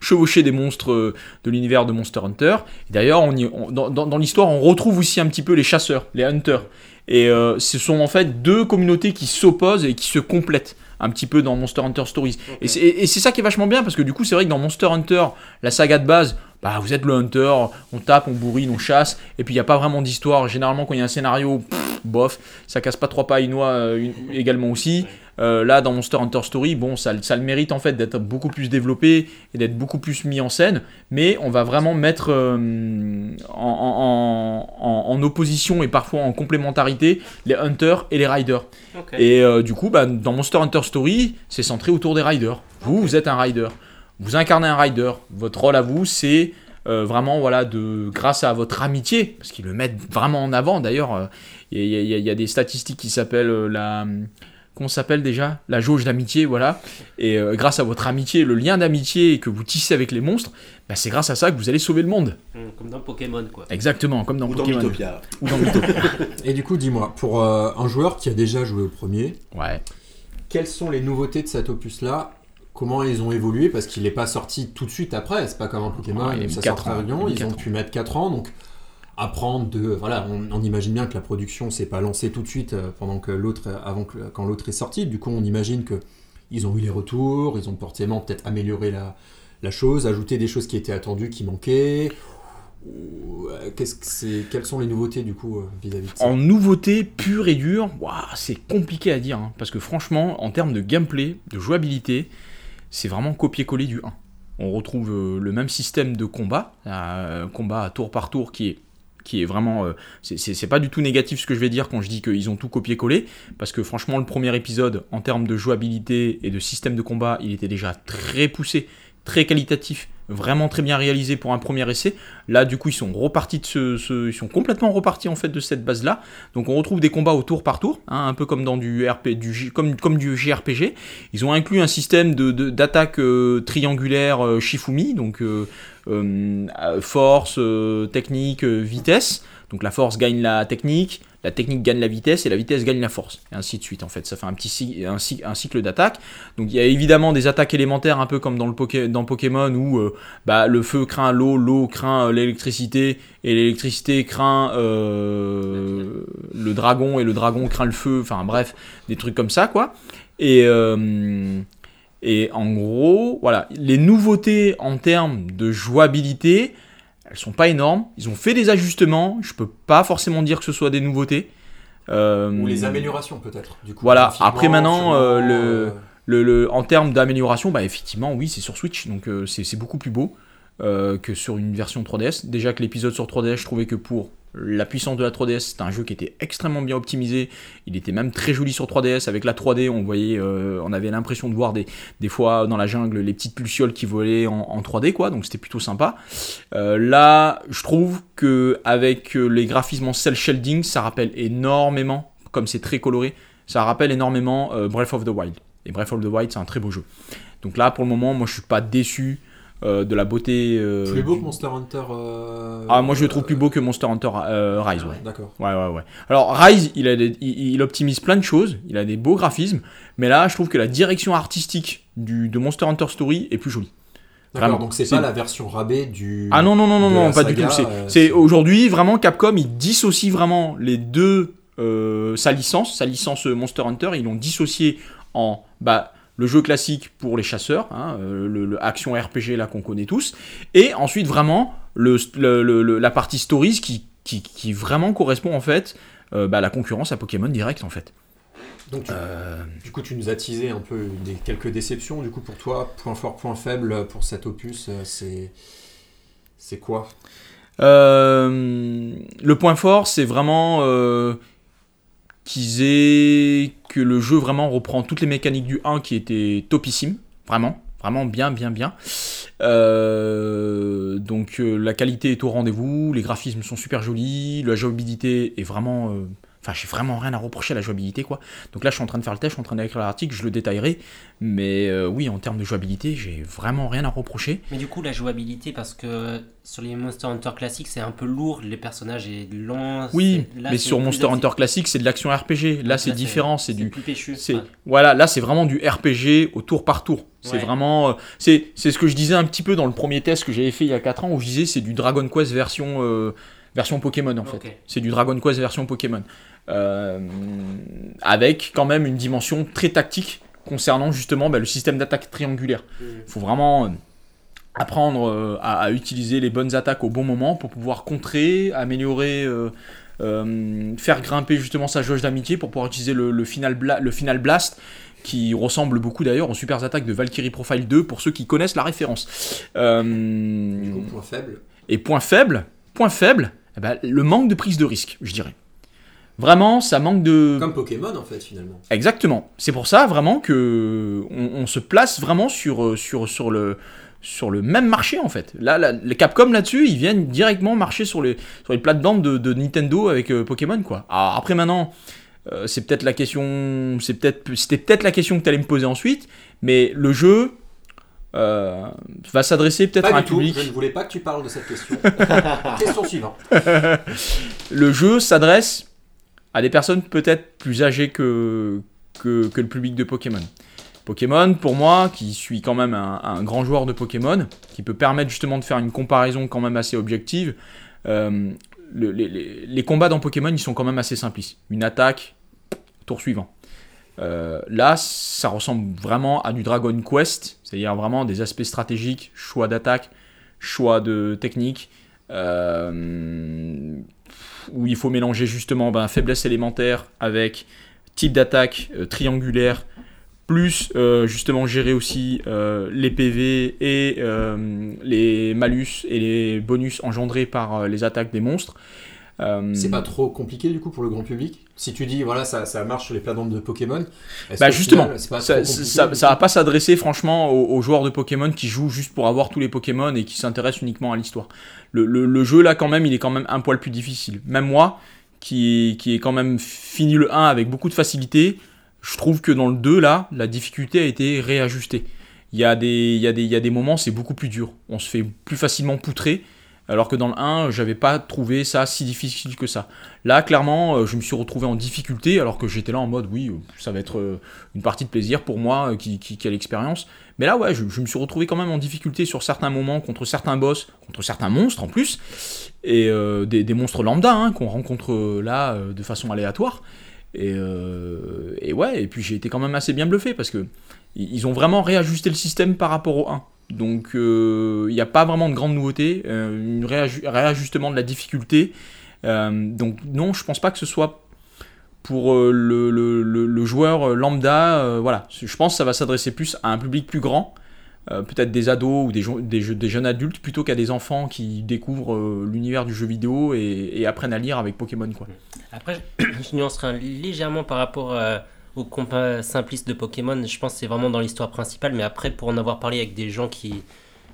chevauchez- des monstres euh, de l'univers de Monster Hunter. D'ailleurs, on on- dans, dans- l'histoire, on retrouve aussi un petit peu les chasseurs, les hunters. Et euh, ce sont en fait deux communautés qui s'opposent et qui se complètent un petit peu dans Monster Hunter Stories. Et c'est- Et c'est ça qui est vachement bien, parce que du coup, c'est vrai que dans Monster Hunter, la saga de base, bah, vous êtes le hunter, on tape, on bourrine, on chasse, et puis il n'y a pas vraiment d'histoire. Généralement, quand il y a un scénario, pff, bof, ça casse pas trois pas une euh, une- également aussi. Euh, là, dans Monster Hunter Story, bon, ça, ça le mérite en fait d'être beaucoup plus développé et d'être beaucoup plus mis en scène, mais on va vraiment mettre euh, en, en- en- en opposition et parfois en complémentarité les hunters et les riders. Et euh, du coup, bah, dans Monster Hunter Story, c'est centré autour des riders. Vous, vous êtes un rider. Vous incarnez un rider. Votre rôle à vous, c'est euh, vraiment, voilà, de, grâce à votre amitié, parce qu'ils le mettent vraiment en avant. D'ailleurs, euh, il y, a- y y des statistiques qui s'appellent euh, la. Ça s'appelle déjà La jauge d'amitié, voilà. Et euh, grâce à votre amitié, le lien d'amitié que vous tissez avec les monstres, bah, c'est grâce à ça que vous allez sauver le monde. Hum, Comme dans Pokémon, quoi. Exactement, comme dans Ou dans Pokémon. Mythopia. Ou dans Mythopia. Et du coup, dis-moi, pour euh, un joueur qui a déjà joué au premier, ouais. quelles sont les nouveautés de cet opus-là? Comment ils ont évolué? Parce qu'il n'est pas sorti tout de suite après, c'est pas comme un Pokémon Ouais, il ça quatre sort très ils ont pu mettre 4 ans, donc apprendre de... Voilà, on, imagine bien que la production s'est pas lancée tout de suite euh, pendant que l'autre, avant que quand l'autre est sorti, du coup on imagine que ils ont eu les retours, ils ont forcément peut-être amélioré la, la chose, ajouté des choses qui étaient attendues, qui manquaient. Euh, qu'est-ce que c'est, quelles sont les nouveautés du coup euh, vis-à-vis de En nouveauté pure et dure, ouah, c'est compliqué à dire. hein, parce que franchement, en termes de gameplay, de jouabilité, c'est vraiment copier-coller du 1. On retrouve le même système de combat, euh, combat à tour par tour qui est, qui est vraiment. euh, c'est- pas du tout négatif ce que je vais dire quand je dis qu'ils ont tout copié-collé. Parce que franchement, le premier épisode, en termes de jouabilité et de système de combat, il était déjà très poussé, très qualitatif. Vraiment très bien réalisé pour un premier essai. Là, du coup, ils sont repartis de ce, ils sont complètement repartis en fait de cette base-là. Donc, on retrouve des combats au tour par tour, hein, un peu comme dans du RP, comme, du JRPG. Ils ont inclus un système de, d'attaque euh, triangulaire euh, Shifumi, donc force, euh, technique, euh, vitesse. Donc la force gagne la technique, la technique gagne la vitesse et la vitesse gagne la force. Et ainsi de suite en fait. Ça fait un petit cycle d'attaque. Donc il y a évidemment des attaques élémentaires un peu comme dans, le Poké- dans Pokémon où euh, bah, le feu craint l'eau, l'eau craint euh, l'électricité et l'électricité craint euh, le dragon et le dragon craint le feu. Enfin bref, des trucs comme ça quoi. Et, euh, et en gros, voilà, les nouveautés en termes de jouabilité, elles sont pas énormes. Ils ont fait des ajustements. Je peux pas forcément dire que ce soit des nouveautés. Euh, Ou les améliorations peut-être. Du coup, Voilà, après, maintenant, euh, le- euh, le, le- en termes d'amélioration, bah effectivement, oui, c'est sur Switch, donc euh, c'est beaucoup plus beau que sur une version 3DS. Déjà que l'épisode sur 3DS, je trouvais que pour la puissance de la 3DS, c'était un jeu qui était extrêmement bien optimisé. Il était même très joli sur 3DS. Avec la 3D, on voyait, euh, on avait l'impression de voir des, fois dans la jungle les petites pulsioles qui volaient en, en 3D, quoi. Donc c'était plutôt sympa. Euh, là, je trouve que avec euh, les graphismes en cel shading, ça rappelle énormément, comme c'est très coloré, ça rappelle énormément Breath of the Wild. Et Breath of the Wild, c'est un très beau jeu. Donc là, pour le moment, moi, je suis pas déçu euh, de la beauté. euh, Plus beau du- que Monster Hunter. euh, Ah, moi, je le trouve plus beau que Monster Hunter Rise. ouais. D'accord. Ouais, ouais, ouais. Alors, Rise, il, a des- il, il optimise plein de choses, il a des beaux graphismes, mais là, je trouve que la direction artistique du, de Monster Hunter Story est plus jolie. D'accord, Vraiment. donc c'est pas la version rabais du. Ah non, non, non, non, non, pas du tout. C'est, euh, c'est aujourd'hui vraiment Capcom, ils dissocient vraiment les deux, euh, sa licence, sa licence Monster Hunter, ils l'ont dissocié en bah, le jeu classique pour les chasseurs, hein, euh, le, le action RPG là qu'on connaît tous, et ensuite vraiment le, le- la partie stories qui, qui, qui vraiment correspond en fait euh, bah, à la concurrence à Pokémon direct en fait. Donc tu- Euh, du coup, tu nous as teasé un peu des, quelques déceptions. Du coup, pour toi, point fort, point faible pour cet opus, c'est. C'est quoi? Euh, le point fort, c'est vraiment qu'ils aient que le jeu vraiment reprend toutes les mécaniques du 1 qui étaient topissimes, vraiment, vraiment bien, bien, bien. Euh, donc euh, la qualité est au rendez-vous, les graphismes sont super jolis, la jouabilité est vraiment, euh, enfin j'ai vraiment rien à reprocher à la jouabilité quoi. Donc là je suis en train de faire le test, je suis en train d'écrire l'article, je le détaillerai, mais euh, oui en termes de jouabilité j'ai vraiment rien à reprocher. Mais du coup, la jouabilité, parce que sur les Monster Hunter classiques, c'est un peu lourd, les personnages est lent. Oui, là, mais sur Monster Hunter classique, c'est de l'action RPG. Là, c'est différent, c'est du plus péchu. Ouais. voilà, là c'est vraiment du RPG au tour par tour. C'est Ouais. vraiment euh, c'est ce que je disais un petit peu dans le premier test que j'avais fait il y a 4 ans où je disais c'est du Dragon Quest version euh, version Pokémon en fait. C'est du Dragon Quest version Pokémon. Euh, avec quand même une dimension très tactique concernant justement bah, le système d'attaque triangulaire. Mm. Il faut vraiment euh, apprendre euh, à, à utiliser les bonnes attaques au bon moment pour pouvoir contrer, améliorer, euh, faire grimper justement sa jauge d'amitié pour pouvoir utiliser le, le final, bla- le final blast qui ressemble beaucoup d'ailleurs aux super attaques de Valkyrie Profile 2 pour ceux qui connaissent la référence. Euh, Du coup, point faible. et point faible, point faible, eh ben, le manque de prise de risque, je dirais. Vraiment, ça manque de... Comme Pokémon, en fait, finalement. Exactement. C'est pour ça vraiment que on, on se place vraiment sur, euh, sur, sur, le, sur le même marché en fait. Là, là, les Capcom là-dessus, ils viennent directement marcher sur les, sur les plates-bandes de, de Nintendo avec euh, Pokémon quoi. Alors, après maintenant, euh, c'est peut-être la question, c'est peut-être, c'était peut-être la question que tu allais me poser ensuite, mais le jeu euh, va s'adresser peut-être à un tout. public. Je ne voulais pas que tu parles de cette question. question suivante. le jeu s'adresse à des personnes peut-être plus âgées que, que, le public de Pokémon. Pokémon, pour moi, qui suis quand même un, grand joueur de Pokémon, qui peut permettre justement de faire une comparaison quand même assez objective, euh, le- les, les- les combats dans Pokémon, ils sont quand même assez simplistes. Une attaque, tour suivant. Euh, là, ça ressemble vraiment à du Dragon Quest, c'est-à-dire vraiment des aspects stratégiques, choix d'attaque, choix de technique, euh, où il faut mélanger justement ben, faiblesse élémentaire avec type d'attaque euh, triangulaire, plus euh, justement gérer aussi euh, les PV et les malus et les bonus engendrés par les attaques des monstres. Euh, C'est pas trop compliqué, du coup, pour le grand public Si tu dis, voilà, ça, ça marche sur les plates-bandes de Pokémon. Bah justement, final, c'est pas ça, va pas s'adresser franchement aux, aux joueurs de Pokémon qui jouent juste pour avoir tous les Pokémon et qui s'intéressent uniquement à l'histoire. Le, le- le jeu là quand même, il est quand même un poil plus difficile. Même moi, qui, qui est quand même fini le 1 avec beaucoup de facilité, je trouve que dans le 2 là, la difficulté a été réajustée. Il y a des, il y a des, il y a des moments, c'est beaucoup plus dur. On se fait plus facilement poutrer. Alors que dans le 1, j'avais pas trouvé ça si difficile que ça. Là, clairement, euh, je me suis retrouvé en difficulté, alors que j'étais là en mode, oui, euh, ça va être euh, une partie de plaisir pour moi qui, qui, l'expérience. Mais là, ouais, je, me suis retrouvé quand même en difficulté sur certains moments, contre certains boss, contre certains monstres en plus, et des, monstres lambda hein, qu'on rencontre là de façon aléatoire. Et, ouais, et puis j'ai été quand même assez bien bluffé parce que ils ont vraiment réajusté le système par rapport au 1. Donc euh, il n'y a pas vraiment de grande nouveauté, euh, réaju- réajustement de la difficulté. Euh, donc non, je pense pas que ce soit pour le, joueur lambda. voilà, je pense que ça va s'adresser plus à un public plus grand, peut-être des ados ou des, jeunes adultes, plutôt qu'à des enfants qui découvrent l'univers du jeu vidéo et, apprennent à lire avec Pokémon. Quoi. Après, je nuancerai légèrement par rapport euh, au compas simpliste de Pokémon. Je pense que c'est vraiment dans l'histoire principale, mais après, pour en avoir parlé avec des gens qui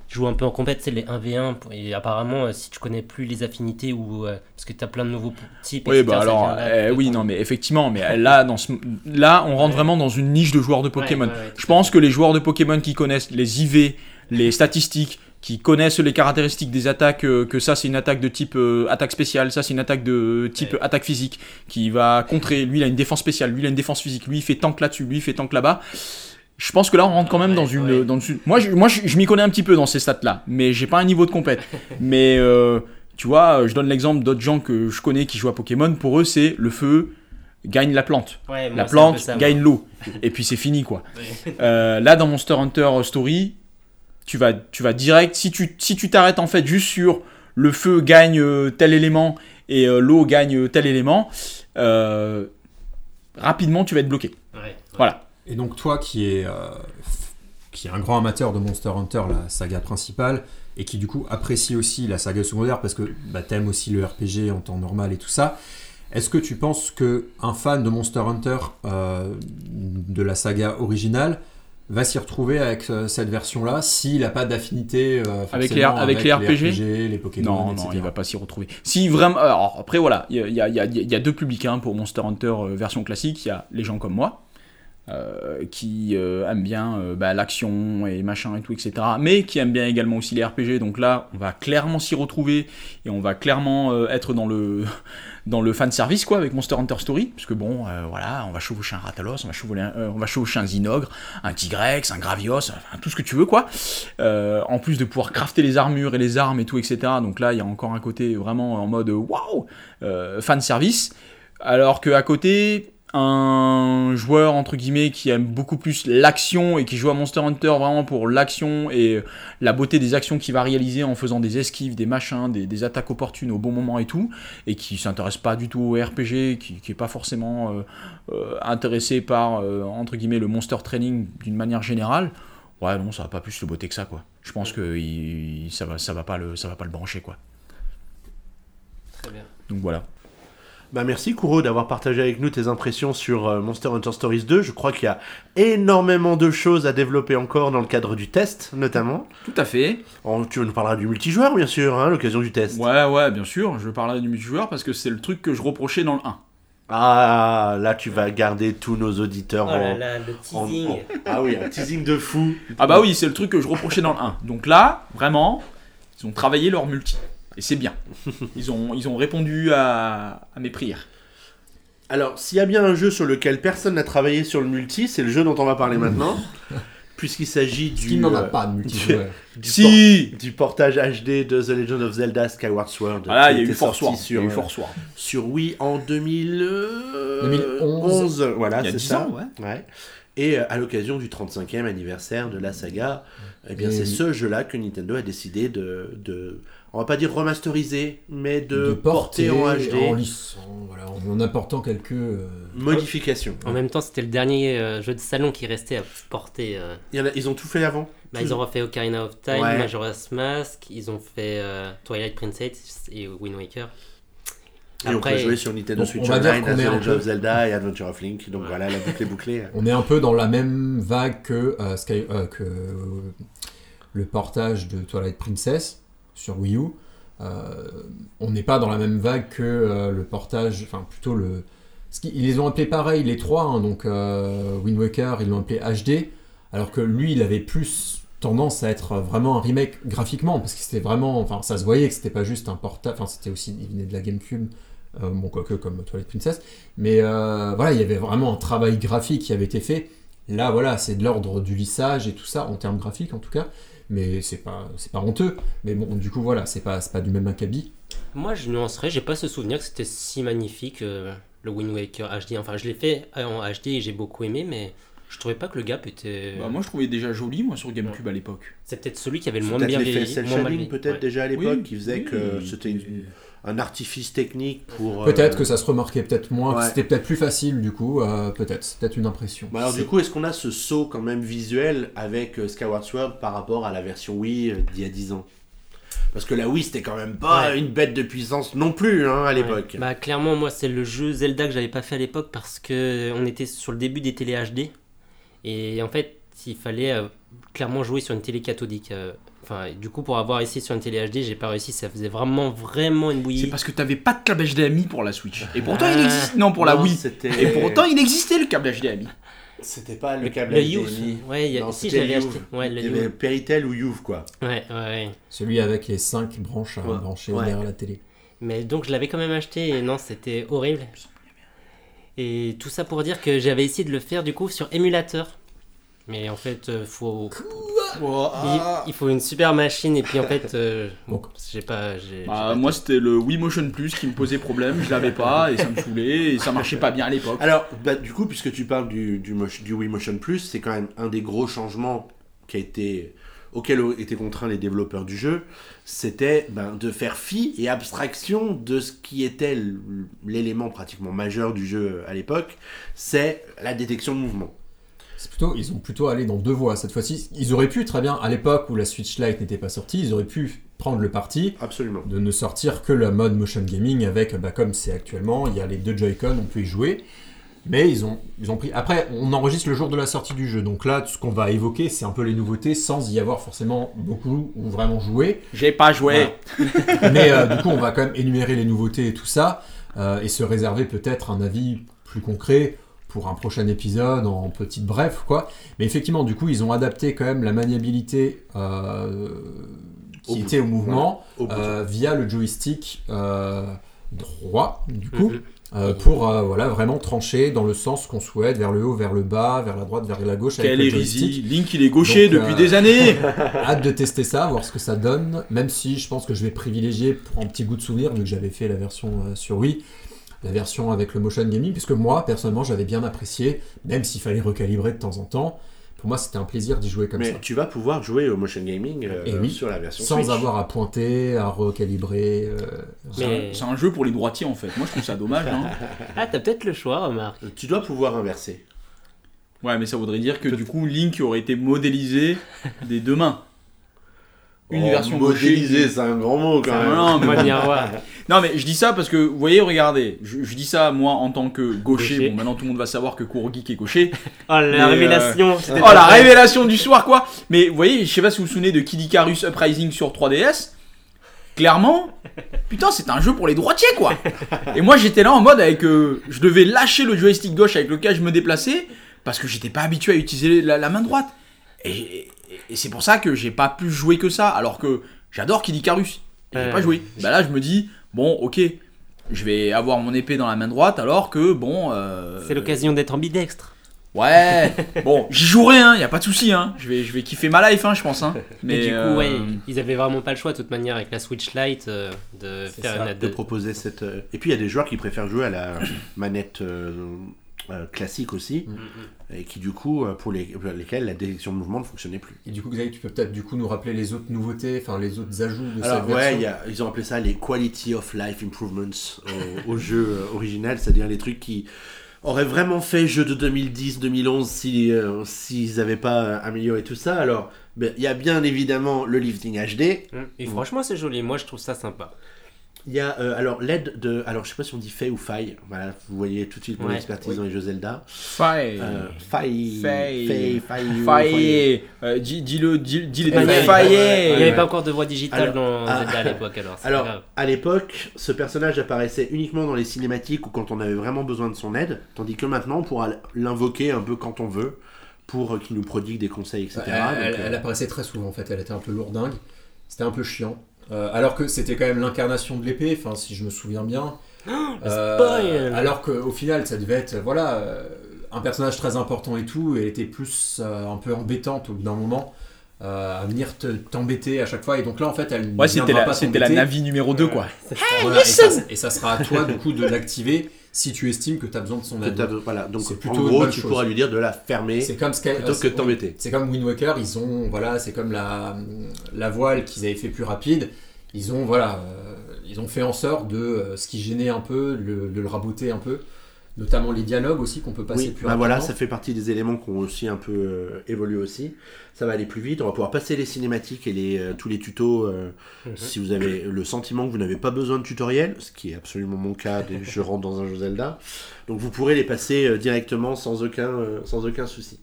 jouent un peu en compète, c'est les 1v1. Et apparemment, euh, si tu connais plus les affinités ou. euh, parce que tu as plein de nouveaux types. Oui, bah alors, eh oui, non, mais effectivement, mais là, dans ce, là, on rentre Ouais. vraiment dans une niche de joueurs de Pokémon. Ouais, ouais, ouais, Je pense que les joueurs de Pokémon qui connaissent les IV, les statistiques, qui connaissent les caractéristiques des attaques, euh, que ça c'est une attaque de type euh, attaque spéciale, ça c'est une attaque de type Ouais. attaque physique, qui va contrer, lui il a une défense spéciale, lui il a une défense physique, lui il fait tank là-dessus, lui il fait tank là-bas. Je pense que là, on rentre quand même Ouais, dans une. ouais. Dans une... Moi, je, moi je, je m'y connais un petit peu dans ces stats-là, mais j'ai pas un niveau de compète. mais euh, tu vois, je donne l'exemple d'autres gens que je connais qui jouent à Pokémon. Pour eux, c'est le feu gagne la plante. Ouais, La plante ça, gagne l'eau. Et puis c'est fini, quoi. Ouais. Euh, là, dans Monster Hunter Story, tu vas, tu vas direct. Si tu si tu t'arrêtes en fait juste sur le feu gagne euh, tel élément et euh, l'eau gagne tel élément, euh, rapidement tu vas être bloqué. Ouais. Voilà. Et donc toi qui est euh, qui est un grand amateur de Monster Hunter, la saga principale, et qui du coup apprécie aussi la saga secondaire parce que bah, t'aimes aussi le RPG en temps normal et tout ça. Est-ce que tu penses que un fan de Monster Hunter euh, de la saga originale va s'y retrouver avec euh, cette version-là s'il n'a pas d'affinité euh, Avec les- avec les RPG? les Pokémon, Non, etc. non, il va pas s'y retrouver. Si vraiment. Alors, après, voilà, il y a, y a- y a- y a deux publics hein, pour Monster Hunter euh, version classique. Il y a les gens comme moi, euh, qui euh, aiment bien euh, bah, l'action et machin et tout, etc. Mais qui aiment bien également aussi les RPG. Donc là, on va clairement s'y retrouver et on va clairement euh, être dans le. Dans le fan service quoi avec Monster Hunter Story parce que bon voilà on va chevaucher un Ratalos on va chevaucher un, on va un Zinogre un Tigrex un Gravios enfin tout ce que tu veux quoi en plus de pouvoir crafter les armures et les armes et tout, etc. Donc là, il y a encore un côté vraiment en mode waouh, fan service. Alors qu'à côté, un joueur entre guillemets qui aime beaucoup plus l'action et qui joue à Monster Hunter vraiment pour l'action et la beauté des actions qu'il va réaliser en faisant des esquives, des machins, des, des attaques opportunes au bon moment et tout, et qui s'intéresse pas du tout au RPG, qui, qui est pas forcément euh, euh, intéressé par euh, entre guillemets le monster training d'une manière générale. Ouais, non, ça va pas plus le beauté que ça, quoi. Je pense que il- ça va, ça va pas le, ça va pas le brancher, quoi. Très bien. Donc voilà. Bah merci Kuro d'avoir partagé avec nous tes impressions sur euh, Monster Hunter Stories 2. Je crois qu'il y a énormément de choses à développer encore dans le cadre du test, notamment. Tout à fait. Oh, tu nous parleras du multijoueur, bien sûr, hein, à l'occasion du test. Ouais, ouais, bien sûr. Je parlerai du multijoueur parce que c'est le truc que je reprochais dans le 1. Ah, là tu vas garder tous nos auditeurs Oh là en... là, le en- teasing. en- Ah oui, un teasing de fou. Ah bah oui, c'est le truc que je reprochais dans le 1. Donc là, vraiment, ils ont travaillé leur multi. Et c'est bien. Ils ont, ils ont répondu à, à mes prières. Alors, s'il y a bien un jeu sur lequel personne n'a travaillé sur le multi, c'est le jeu dont on va parler maintenant. Puisqu'il s'agit du, qu'il n'en a euh, pas de multijoueur. du, Si por- du portage HD de The Legend of Zelda Skyward Sword. Voilà, qui il y a eu Force War. sur, Il euh, Force War. sur Wii en 2000, euh, 2011. 11, voilà, Il c'est 10 ça. ans, ouais. Ouais. Et euh, à l'occasion du 35e anniversaire de la saga, eh bien Et- c'est ce jeu-là que Nintendo a décidé de, de, on va pas dire remasteriser, mais de, de porter, en HD, en lissant, voilà, en, en apportant quelques. euh, modifications. En même temps, c'était le dernier euh, jeu de salon qui restait à porter. euh. Il y en a- ils ont tout fait avant? Bah, ils ont refait Ocarina of Time, Ouais. Majora's Mask, ils ont fait euh, Twilight Princess et Wind Waker. Et on peut Après, jouer sur Nintendo on- Switch on va dire Online, qu'on à Legend peu- of Zelda et Adventure of Link. Donc voilà, la boucle est bouclée. On est un peu dans la même vague que, euh, Sky- euh, que euh, le portage de Twilight Princess sur Wii U. Euh, on n'est pas dans la même vague que euh, le portage, enfin plutôt le. Ils les ont appelés pareil, les trois, hein, donc euh, Wind Waker, ils l'ont appelé HD, alors que lui, il avait plus tendance à être vraiment un remake graphiquement, parce que c'était vraiment. Enfin, ça se voyait que c'était pas juste un portage, enfin, c'était aussi. Il venait de la GameCube, bon, quoique comme Twilight Princess, mais voilà, il y avait vraiment un travail graphique qui avait été fait. Là, voilà, c'est de l'ordre du lissage et tout ça, en termes graphiques en tout cas. Mais c'est pas, c'est pas honteux. Mais bon, du coup, voilà, c'est pas, pas du même acabit. Moi, je nuancerais, j'ai pas ce souvenir que c'était si magnifique euh, le Wind Waker HD. Enfin, je l'ai fait en HD et j'ai beaucoup aimé, mais je trouvais pas que le gap était. Bah, moi, je trouvais déjà joli, moi, sur GameCube à l'époque. C'est peut-être celui qui avait le moins peut-être bien vieilli. peut-être Ouais. déjà à l'époque, Oui, qui faisait oui, que oui, c'était une- un artifice technique pour. Peut-être euh, que ça se remarquait peut-être moins, que c'était peut-être plus facile du coup, euh, peut-être, c'est peut-être une impression. Bah alors du coup, est-ce qu'on a ce saut quand même visuel avec euh, Skyward Sword par rapport à la version Wii euh, d'il y a 10 ans? Parce que la Wii, c'était quand même pas Ouais. une bête de puissance non plus hein, à l'époque. Ouais. Bah clairement moi c'est le jeu Zelda que j'avais pas fait à l'époque parce que on était sur le début des télé HD et en fait il fallait euh, clairement jouer sur une télé cathodique. euh. Enfin du coup pour avoir essayé sur une télé HD j'ai pas réussi ça faisait vraiment vraiment une C'est bouillie. parce que t'avais pas de câble HDMI pour la Switch. Et pourtant, Ah. il existe. Non, pour la Wii. C'était... Et pourtant, il existait le câble HDMI. C'était pas le, Le, câble le HDMI. Youth, ouais, il y a- Non, si Youth. acheté. Ouais, le Il y avait. Peritel ou Youth quoi. Ouais, ouais, ouais. Celui avec les 5 branches à Ouais. brancher Ouais. derrière la télé. Mais donc je l'avais quand même acheté et non, c'était horrible. Et tout ça pour dire que j'avais essayé de le faire du coup sur émulateur. Mais en fait, euh, faut, il, il faut une super machine et puis en fait, euh, Bon. j'ai pas. j'ai- Bah, j'ai- moi, c'était le Wii Motion Plus qui me posait problème. Je l'avais pas et ça me saoulait et ça marchait pas bien à l'époque. Alors, bah, du coup, puisque tu parles du, du Wii Motion Plus, c'est quand même un des gros changements qui a été, auquel été contraints les développeurs du jeu, c'était ben, de faire fi et abstraction de ce qui était l'élément pratiquement majeur du jeu à l'époque, c'est la détection de mouvement. C'est plutôt, ils ont plutôt allé dans deux voies cette fois-ci. Ils auraient pu très bien, à l'époque où la Switch Lite n'était pas sortie, ils auraient pu prendre le parti Absolument. de ne sortir que le mode motion gaming avec, bah, comme c'est actuellement, il y a les deux Joy-Con, on peut y jouer. Mais ils ont, ils ont pris. Après, on enregistre le jour de la sortie du jeu, donc là, ce qu'on va évoquer, c'est un peu les nouveautés sans y avoir forcément beaucoup ou vraiment joué. J'ai pas joué. Voilà. Mais euh, du coup, on va quand même énumérer les nouveautés et tout ça, euh, et se réserver peut-être un avis plus concret pour un prochain épisode en petite bref, quoi. Mais effectivement, du coup, ils ont adapté quand même la maniabilité euh, qui était au mouvement Au euh, via le joystick euh, droit, du coup. Mhm. Euh, pour euh, voilà, vraiment trancher dans le sens qu'on souhaite, vers le haut, vers le bas, vers la droite, vers la gauche. avec Quelle le hérésie. joystick. Link, il est gaucher Donc, depuis euh, des années. Hâte de tester ça, voir ce que ça donne, même si je pense que je vais privilégier pour un petit goût de souvenir, vu que j'avais fait la version sur Wii, la version avec le motion gaming, puisque moi, personnellement, j'avais bien apprécié, même s'il fallait recalibrer de temps en temps. Pour moi, c'était un plaisir d'y jouer comme Mais ça. tu vas pouvoir jouer au motion gaming euh, Et oui. sur la version Sans Switch. avoir à pointer, à recalibrer. euh, C'est un- Mais- C'est un jeu pour les droitiers en fait. Moi, je trouve ça dommage. hein. Ah, t'as peut-être le choix, remarque. Tu dois pouvoir inverser. Ouais, mais ça voudrait dire que du coup, Link aurait été modélisé des deux mains. Une Oh, version modélisée, c'est un grand mot quand même. non, On mais bien. Non, mais je dis ça parce que, vous voyez, regardez, je, je dis ça moi en tant que gaucher. Gaucher. Bon, maintenant tout le monde va savoir que Kurogeek est gaucher. Oh, la Mais, révélation. Oh, la révélation du soir, quoi Mais vous voyez, je sais pas si vous vous souvenez de Kid Icarus Uprising sur 3DS. Clairement, putain, c'est un jeu pour les droitiers, quoi Et moi, j'étais là en mode avec... euh, je devais lâcher le joystick gauche avec lequel je me déplaçais parce que j'étais pas habitué à utiliser la, la main droite. Et, et- et c'est pour ça que j'ai pas pu jouer que ça, alors que j'adore Kid Icarus. Et j'ai pas joué. Bah là, je me dis, bon, ok, je vais avoir mon épée dans la main droite, alors que, bon... euh, C'est l'occasion d'être ambidextre. Ouais, bon, j'y jouerai, hein, y a pas de souci, hein. Je vais, je vais kiffer ma life, hein, je pense, hein. Mais Mais du coup, euh, ouais, ils avaient vraiment pas le choix de toute manière avec la Switch Lite euh, de faire ça, une de proposer cette. Et puis il y a des joueurs qui préfèrent jouer à la manette euh, euh, classique aussi, Mm, et qui du coup, euh, pour, les, pour lesquels la détection de mouvement ne fonctionnait plus. Et du coup, Xavier, tu peux peut-être du coup nous rappeler les autres nouveautés, enfin les autres ajouts de Alors cette ouais, version. il y a- ils ont appelé ça les Quality of Life Improvements au, au jeu euh, original, c'est-à-dire les trucs qui auraient vraiment fait jeu de 2010-2011 si euh, s'ils n'avaient pas euh, amélioré tout ça. Alors, ben, il y a bien évidemment le lifting HD, Mm. Et franchement, c'est joli. Moi, je trouve ça sympa. Il y a euh, alors l'aide de alors je sais pas si on dit fait ou faille. Voilà, vous voyez tout de suite mon Ouais, expertise oui. dans les jeux Zelda. Faille. Euh, faille, Faille. faille, faille. Euh, dis- Dis-le, dis- Ouais, deux. ouais, Faillé. Il n'y avait pas encore de voix digitale Alors, dans ah. Zelda à l'époque, alors grave. à l'époque, ce personnage apparaissait uniquement dans les cinématiques ou quand on avait vraiment besoin de son aide, tandis que maintenant, on pourra l'invoquer un peu quand on veut pour qu'il nous prodigue des conseils, etc. Elle, Donc, euh, elle apparaissait très souvent en fait, elle était un peu lourdingue, c'était un peu chiant. Euh, alors que c'était quand même l'incarnation de l'épée, enfin si je me souviens bien. Euh, spoil alors qu'au final ça devait être voilà euh, un personnage très important et tout, et elle était plus euh, un peu embêtante au bout d'un moment euh, à venir te- t'embêter à chaque fois. Et donc là en fait elle ne Ouais, c'était viendra la, pas c'était la. Navi numéro 2, quoi. Voilà, et, ça, et ça sera à toi du coup de l'activer si tu estimes que tu as besoin de son aide. voilà, donc en gros, tu chose. pourras lui dire de la fermer C'est comme Sky, plutôt que de t'embêter. C'est comme Wind Waker, ils ont voilà, c'est comme la, la voile qu'ils avaient fait plus rapide. Ils ont voilà, euh, ils ont fait en sorte de euh, ce qui gênait un peu, le- de le raboter un peu, notamment les dialogues aussi qu'on peut passer Oui, plus bah rapidement. voilà, ça fait partie des éléments qui ont aussi un peu euh, évolué aussi. Ça va aller plus vite, on va pouvoir passer les cinématiques et les, euh, tous les tutos euh, Mhm. si vous avez le sentiment que vous n'avez pas besoin de tutoriel, ce qui est absolument mon cas dès que je rentre dans un jeu Zelda. Donc vous pourrez les passer euh, directement sans aucun, euh, sans aucun souci.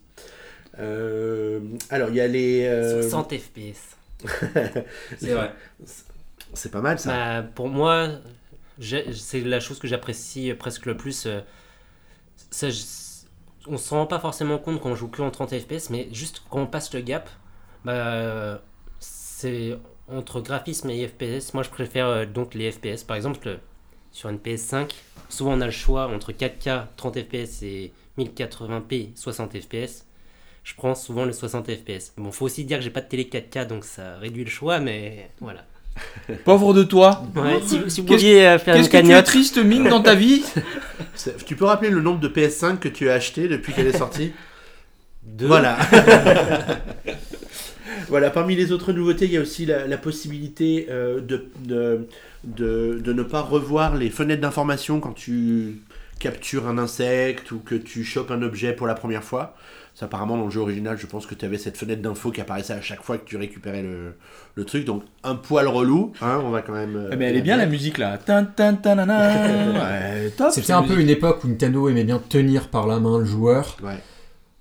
Euh, alors il y a les... euh, 60 FPS. C'est vrai. C'est pas mal ça. Bah, pour moi, c'est la chose que j'apprécie presque le plus. Ça, je- on se rend pas forcément compte quand on joue que en 30 FPS, mais juste quand on passe le gap, bah, c'est entre graphisme et FPS. Moi, je préfère euh, donc les FPS. Par exemple, sur une PS5, souvent on a le choix entre 4K 30 FPS et 1080p 60 FPS. je prends souvent le 60 FPS. Bon, faut aussi dire que j'ai pas de télé 4K, donc ça réduit le choix, mais voilà. Pauvre de toi. Ouais, si, si vous Qu'est-ce- pouviez euh, faire une Qu'est-ce que tu es triste, mine, dans ta vie Tu peux rappeler le nombre de PS5 que tu as acheté depuis qu'elle est sortie? Deux. Voilà. voilà, parmi les autres nouveautés, il y a aussi la, la possibilité euh, de, de, de, de ne pas revoir les fenêtres d'information quand tu captures un insecte ou que tu chopes un objet pour la première fois. Apparemment, dans le jeu original, je pense que tu avais cette fenêtre d'info qui apparaissait à chaque fois que tu récupérais le, le truc. Donc, un poil relou, hein, on va quand même... euh, Eh ben, Elle est bien la musique là. Ouais, C'était un peu une époque où Nintendo aimait bien tenir par la main le joueur. Ouais.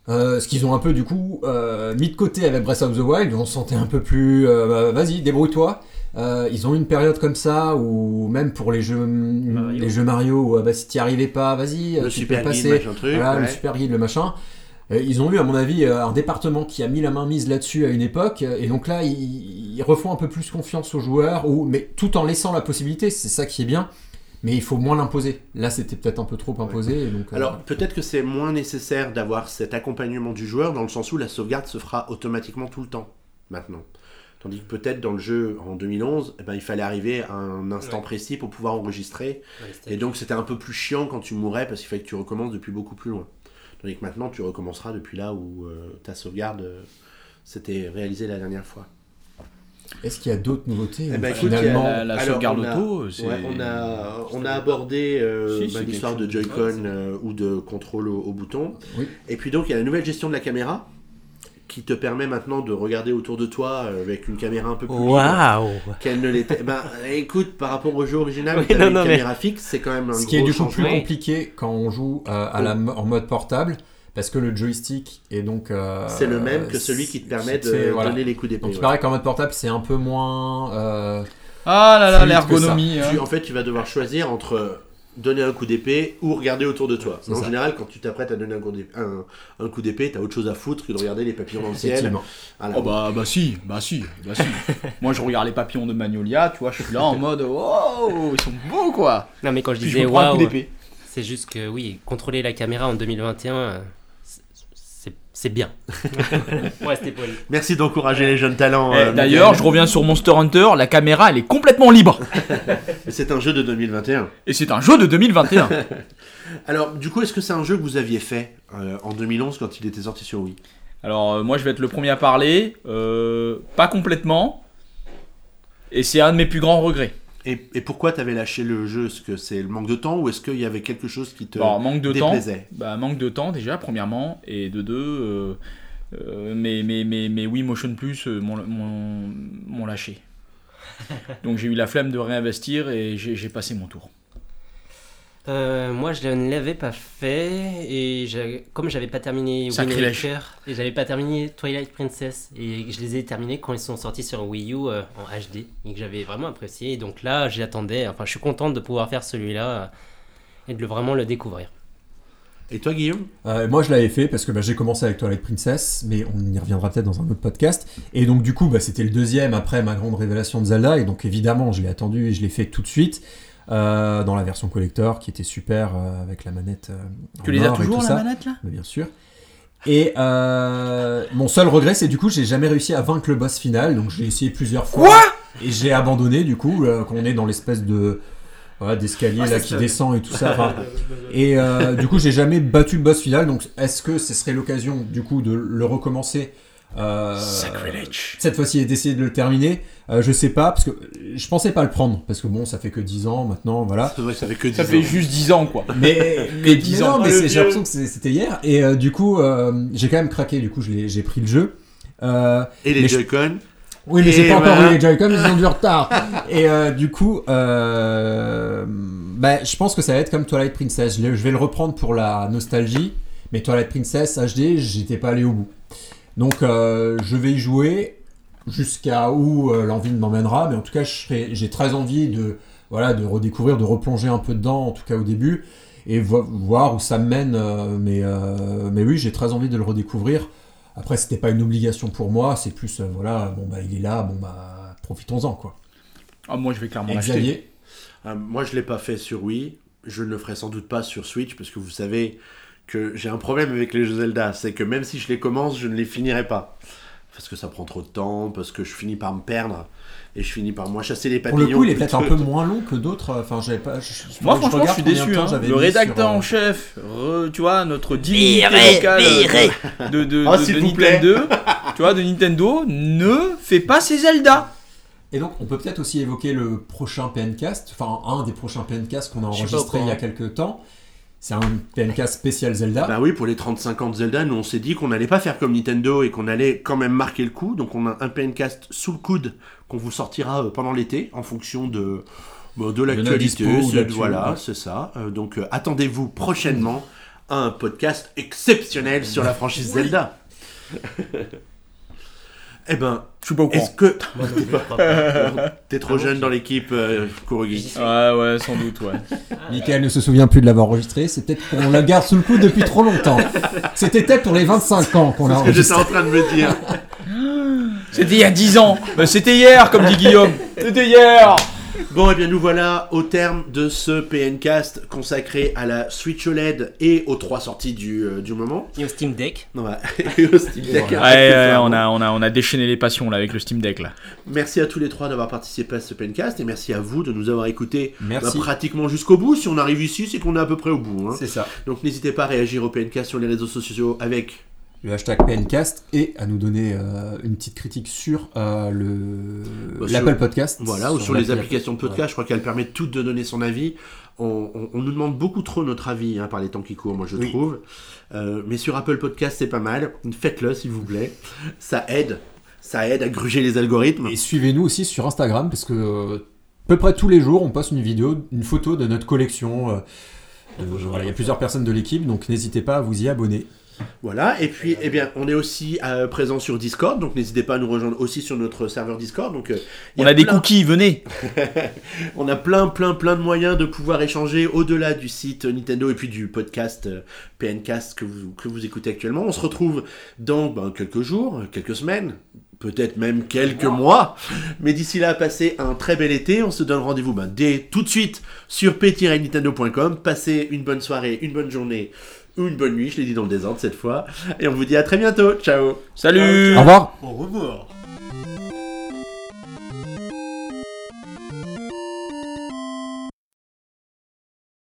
Euh, ce qu'ils ont un peu du coup euh, mis de côté avec Breath of the Wild, on se sentait un peu plus euh, bah, vas-y débrouille-toi. Euh, ils ont eu une période comme ça où même pour les jeux Mario. les jeux Mario où, ah bah, si t'y arrivais pas vas-y Le tu super peux guide, passer machin truc. voilà, le super guide le machin. Euh, ils ont eu à mon avis euh, un département qui a mis la main mise là-dessus à une époque euh, et donc là ils, ils refont un peu plus confiance aux joueurs ou mais tout en laissant la possibilité c'est ça qui est bien mais il faut moins l'imposer. Là, c'était peut-être un peu trop imposé. et donc, euh, Alors peut-être que c'est moins nécessaire d'avoir cet accompagnement du joueur dans le sens où la sauvegarde se fera automatiquement tout le temps maintenant. Tandis que peut-être dans le jeu en 2011, eh ben, il fallait arriver à un instant Ouais. précis pour pouvoir enregistrer. Ouais, Et donc c'était un peu plus chiant quand tu mourais parce qu'il fallait que tu recommences depuis beaucoup plus loin. Tandis que maintenant tu recommenceras depuis là où euh, ta sauvegarde euh, s'était réalisée la dernière fois. Est-ce qu'il y a d'autres nouveautés Eh ben, ou écoute, a finalement la- alors, sauvegarde on a- auto, ouais, on a, on a abordé euh, Si, bah, l'histoire de. Joy-Con Ouais, euh, ou de contrôle au, au bouton. Oui. Et puis donc il y a la nouvelle gestion de la caméra qui te permet maintenant de regarder autour de toi euh, avec une caméra un peu plus Waouh qu'elle ne l'était. Ben écoute, par rapport au jeu original, Oui, non, une non, mais- caméra fixe, c'est quand même un Ce qui est du coup plus compliqué quand on joue euh, à la, mo- en mode portable, parce que le joystick est donc. euh, C'est le même que celui qui te permet de voilà. donner les coups d'épée. Donc il ouais. paraît qu'en mode portable, c'est un peu moins. euh, Ah là là, l'ergonomie. Hein. en fait, tu vas devoir choisir entre donner un coup d'épée ou regarder autour de toi. En ça. général, quand tu t'apprêtes à donner un coup d'épée, un, un coup d'épée, t'as autre chose à foutre que de regarder les papillons dans le ciel. Voilà. Oh bah, bah si, bah si, bah si. Moi je regarde les papillons de Magnolia, tu vois, je suis là en mode oh, ils sont beaux quoi. Non, mais quand je Puis je disais me prends un coup waouh, d'épée. c'est juste que oui, contrôler la caméra en 2021, euh, c'est- bien. ouais, c'était poli. Merci d'encourager les jeunes talents. Eh, euh, D'ailleurs, je reviens sur Monster Hunter, la caméra elle est complètement libre. c'est un jeu de 2021. Et c'est un jeu de 2021. Alors, du coup, est-ce que c'est un jeu que vous aviez fait euh, en 2011 quand il était sorti sur Wii? Alors euh, moi je vais être le premier à parler, euh, pas complètement. Et c'est un de mes plus grands regrets. Et, et pourquoi t'avais lâché le jeu? Est-ce que c'est le manque de temps ou est-ce qu'il y avait quelque chose qui te Alors manque de temps. déplaisait? Bah, manque de temps déjà, premièrement, et de deux, euh, euh, mes, mes Wii Motion Plus euh, m'ont m'ont- m'ont lâché. Donc j'ai eu la flemme de réinvestir et j'ai j'ai passé mon tour. Euh, moi, je ne l'avais pas fait et comme j'avais pas terminé Wind. Waker et j'avais pas terminé Twilight Princess et je les ai terminés quand ils sont sortis sur Wii U euh, en HD et que j'avais vraiment apprécié. Et donc là, j'attendais. Enfin, je suis contente de pouvoir faire celui-là euh, et de le- vraiment le découvrir. Et toi, Guillaume? Euh, moi, je l'avais fait parce que bah, j'ai commencé avec Twilight Princess, mais on y reviendra peut-être dans un autre podcast. Et donc, du coup, bah, c'était le deuxième après ma grande révélation de Zelda. Et donc, évidemment, je l'ai attendu et je l'ai fait tout de suite euh, dans la version collector qui était super euh, avec la manette. euh, Tu les as toujours la ça. manette là? Mais bien sûr. Et euh, mon seul regret, c'est du coup, j'ai jamais réussi à vaincre le boss final. Donc, j'ai essayé plusieurs fois. Quoi? Et j'ai abandonné, du coup, euh, qu'on est dans l'espèce de. voilà, d'escalier Ah, là qui ça. descend et tout ça. Enfin, et euh, du coup, j'ai jamais battu le boss final. Donc, est-ce que ce serait l'occasion, du coup, de le recommencer euh, Sacrilege. cette fois-ci et d'essayer de le terminer Euh, Je sais pas, parce que je pensais pas le prendre. Parce que bon, ça fait que 10 ans maintenant, voilà. C'est vrai que ça fait que 10 Ça ans. fait juste 10 ans quoi. Mais, mais, 10 mais ans. non, mais j'ai l'impression que c'était hier. Et euh, du coup, euh, j'ai quand même craqué. Du coup, je l'ai- j'ai pris le jeu. Euh, Et les Joy-Con oui, mais j'ai pas encore eu les Joy-Con, ils ont du retard. Et euh, du coup, euh, bah, je pense que ça va être comme Twilight Princess. Je vais le reprendre pour la nostalgie, mais Twilight Princess HD, j'étais pas allé au bout. Donc, euh, je vais y jouer jusqu'à où euh, l'envie m'emmènera, mais en tout cas, je serai- j'ai très envie de, voilà, de redécouvrir, de replonger un peu dedans, en tout cas au début, et vo- voir où ça me mène. euh, mais, euh, mais oui, j'ai très envie de le redécouvrir. Après, c'était pas une obligation pour moi, c'est plus, euh, voilà, bon bah il est là, bon bah profitons-en quoi. Ah, moi je vais clairement Et l'acheter. Euh, moi, je l'ai pas fait sur Wii. Je ne le ferai sans doute pas sur Switch parce que vous savez que j'ai un problème avec les jeux Zelda. C'est que même si je les commence, je ne les finirai pas. Parce que ça prend trop de temps, parce que je finis par me perdre. Et je finis par moi chasser les Pour papillons. le coup, il est peut-être un peu moins long que d'autres. Enfin, j'avais pas. je- Moi, je franchement, je suis déçu. hein. Le rédacteur sur, euh, en chef, re- tu vois, notre divinité Viré, locale viré. de, de, Oh, de-. Nintendo, tu vois, de Nintendo, ne fait pas ses Zelda. Et donc, on peut peut-être aussi évoquer le prochain PNcast, enfin un des prochains PNcast qu'on a enregistré il y a courant. quelques temps. C'est un PNcast spécial Zelda. Bah oui, pour les 35 ans de Zelda, nous on s'est dit qu'on n'allait pas faire comme Nintendo et qu'on allait quand même marquer le coup. Donc on a un PNcast sous le coude qu'on vous sortira euh, pendant l'été en fonction de, bah, de l'actualité. Voilà, ouais. c'est ça. Euh, donc euh, attendez-vous prochainement à un podcast exceptionnel sur la franchise Zelda. eh ben, Je suis pas au courant. est-ce que... T'es trop jeune dans l'équipe, euh, Kurogi. Ouais, ouais, sans doute, ouais. Michael ne se souvient plus de l'avoir enregistré. C'est peut-être qu'on la garde sous le coude depuis trop longtemps. C'était peut-être pour les 25 ans qu'on l'a C'est ce que j'étais enregistré. en train de me dire. C'était il y a 10 ans. Bah, c'était hier, comme dit Guillaume. C'était hier. Bon, et bien nous voilà au terme de ce PNcast consacré à la Switch OLED et aux trois sorties du, euh, du moment. Et au Steam Deck. Bah, et au Steam Deck, Ouais, Ouais, ouais, on a, on, a, on a déchaîné les passions là avec le Steam Deck là. Merci à tous les trois d'avoir participé à ce PNcast et merci à vous de nous avoir écoutés bah, Merci. pratiquement jusqu'au bout. Si on arrive ici, c'est qu'on est à peu près au bout. hein. C'est ça. Donc n'hésitez pas à réagir au PNcast sur les réseaux sociaux avec Le hashtag PNcast et à nous donner euh, une petite critique sur euh, le Bah, sur- l'Apple Podcast. Voilà, ou sur les applications de podcast, je crois qu'elles permettent toutes de donner son avis. On, on- on nous demande beaucoup trop notre avis hein, par les temps qui courent, moi je Oui. trouve. Euh, mais sur Apple Podcast, c'est pas mal. Faites-le s'il vous plaît. Ça aide. Ça aide à gruger les algorithmes. Et suivez-nous aussi sur Instagram parce que à peu près tous les jours on poste une vidéo, une photo de notre collection. de- voilà, il y a plusieurs personnes de l'équipe, donc n'hésitez pas à vous y abonner. Voilà, et puis eh bien, on est aussi euh, présent sur Discord, donc n'hésitez pas à nous rejoindre aussi sur notre serveur Discord. Donc, euh, il y On a des plein- cookies, venez. On a plein, plein, plein de moyens de pouvoir échanger au-delà du site Nintendo et puis du podcast euh, PNcast que vous, que vous écoutez actuellement. On se retrouve dans ben, quelques jours, quelques semaines, peut-être même quelques mois. Mais d'ici là, passez un très bel été. On se donne rendez-vous ben, dès tout de suite sur p-nintendo.com. Passez une bonne soirée, une bonne journée ou une bonne nuit. Je l'ai dit dans le désordre cette fois. Et on vous dit à très bientôt. Ciao Salut. Au revoir Au revoir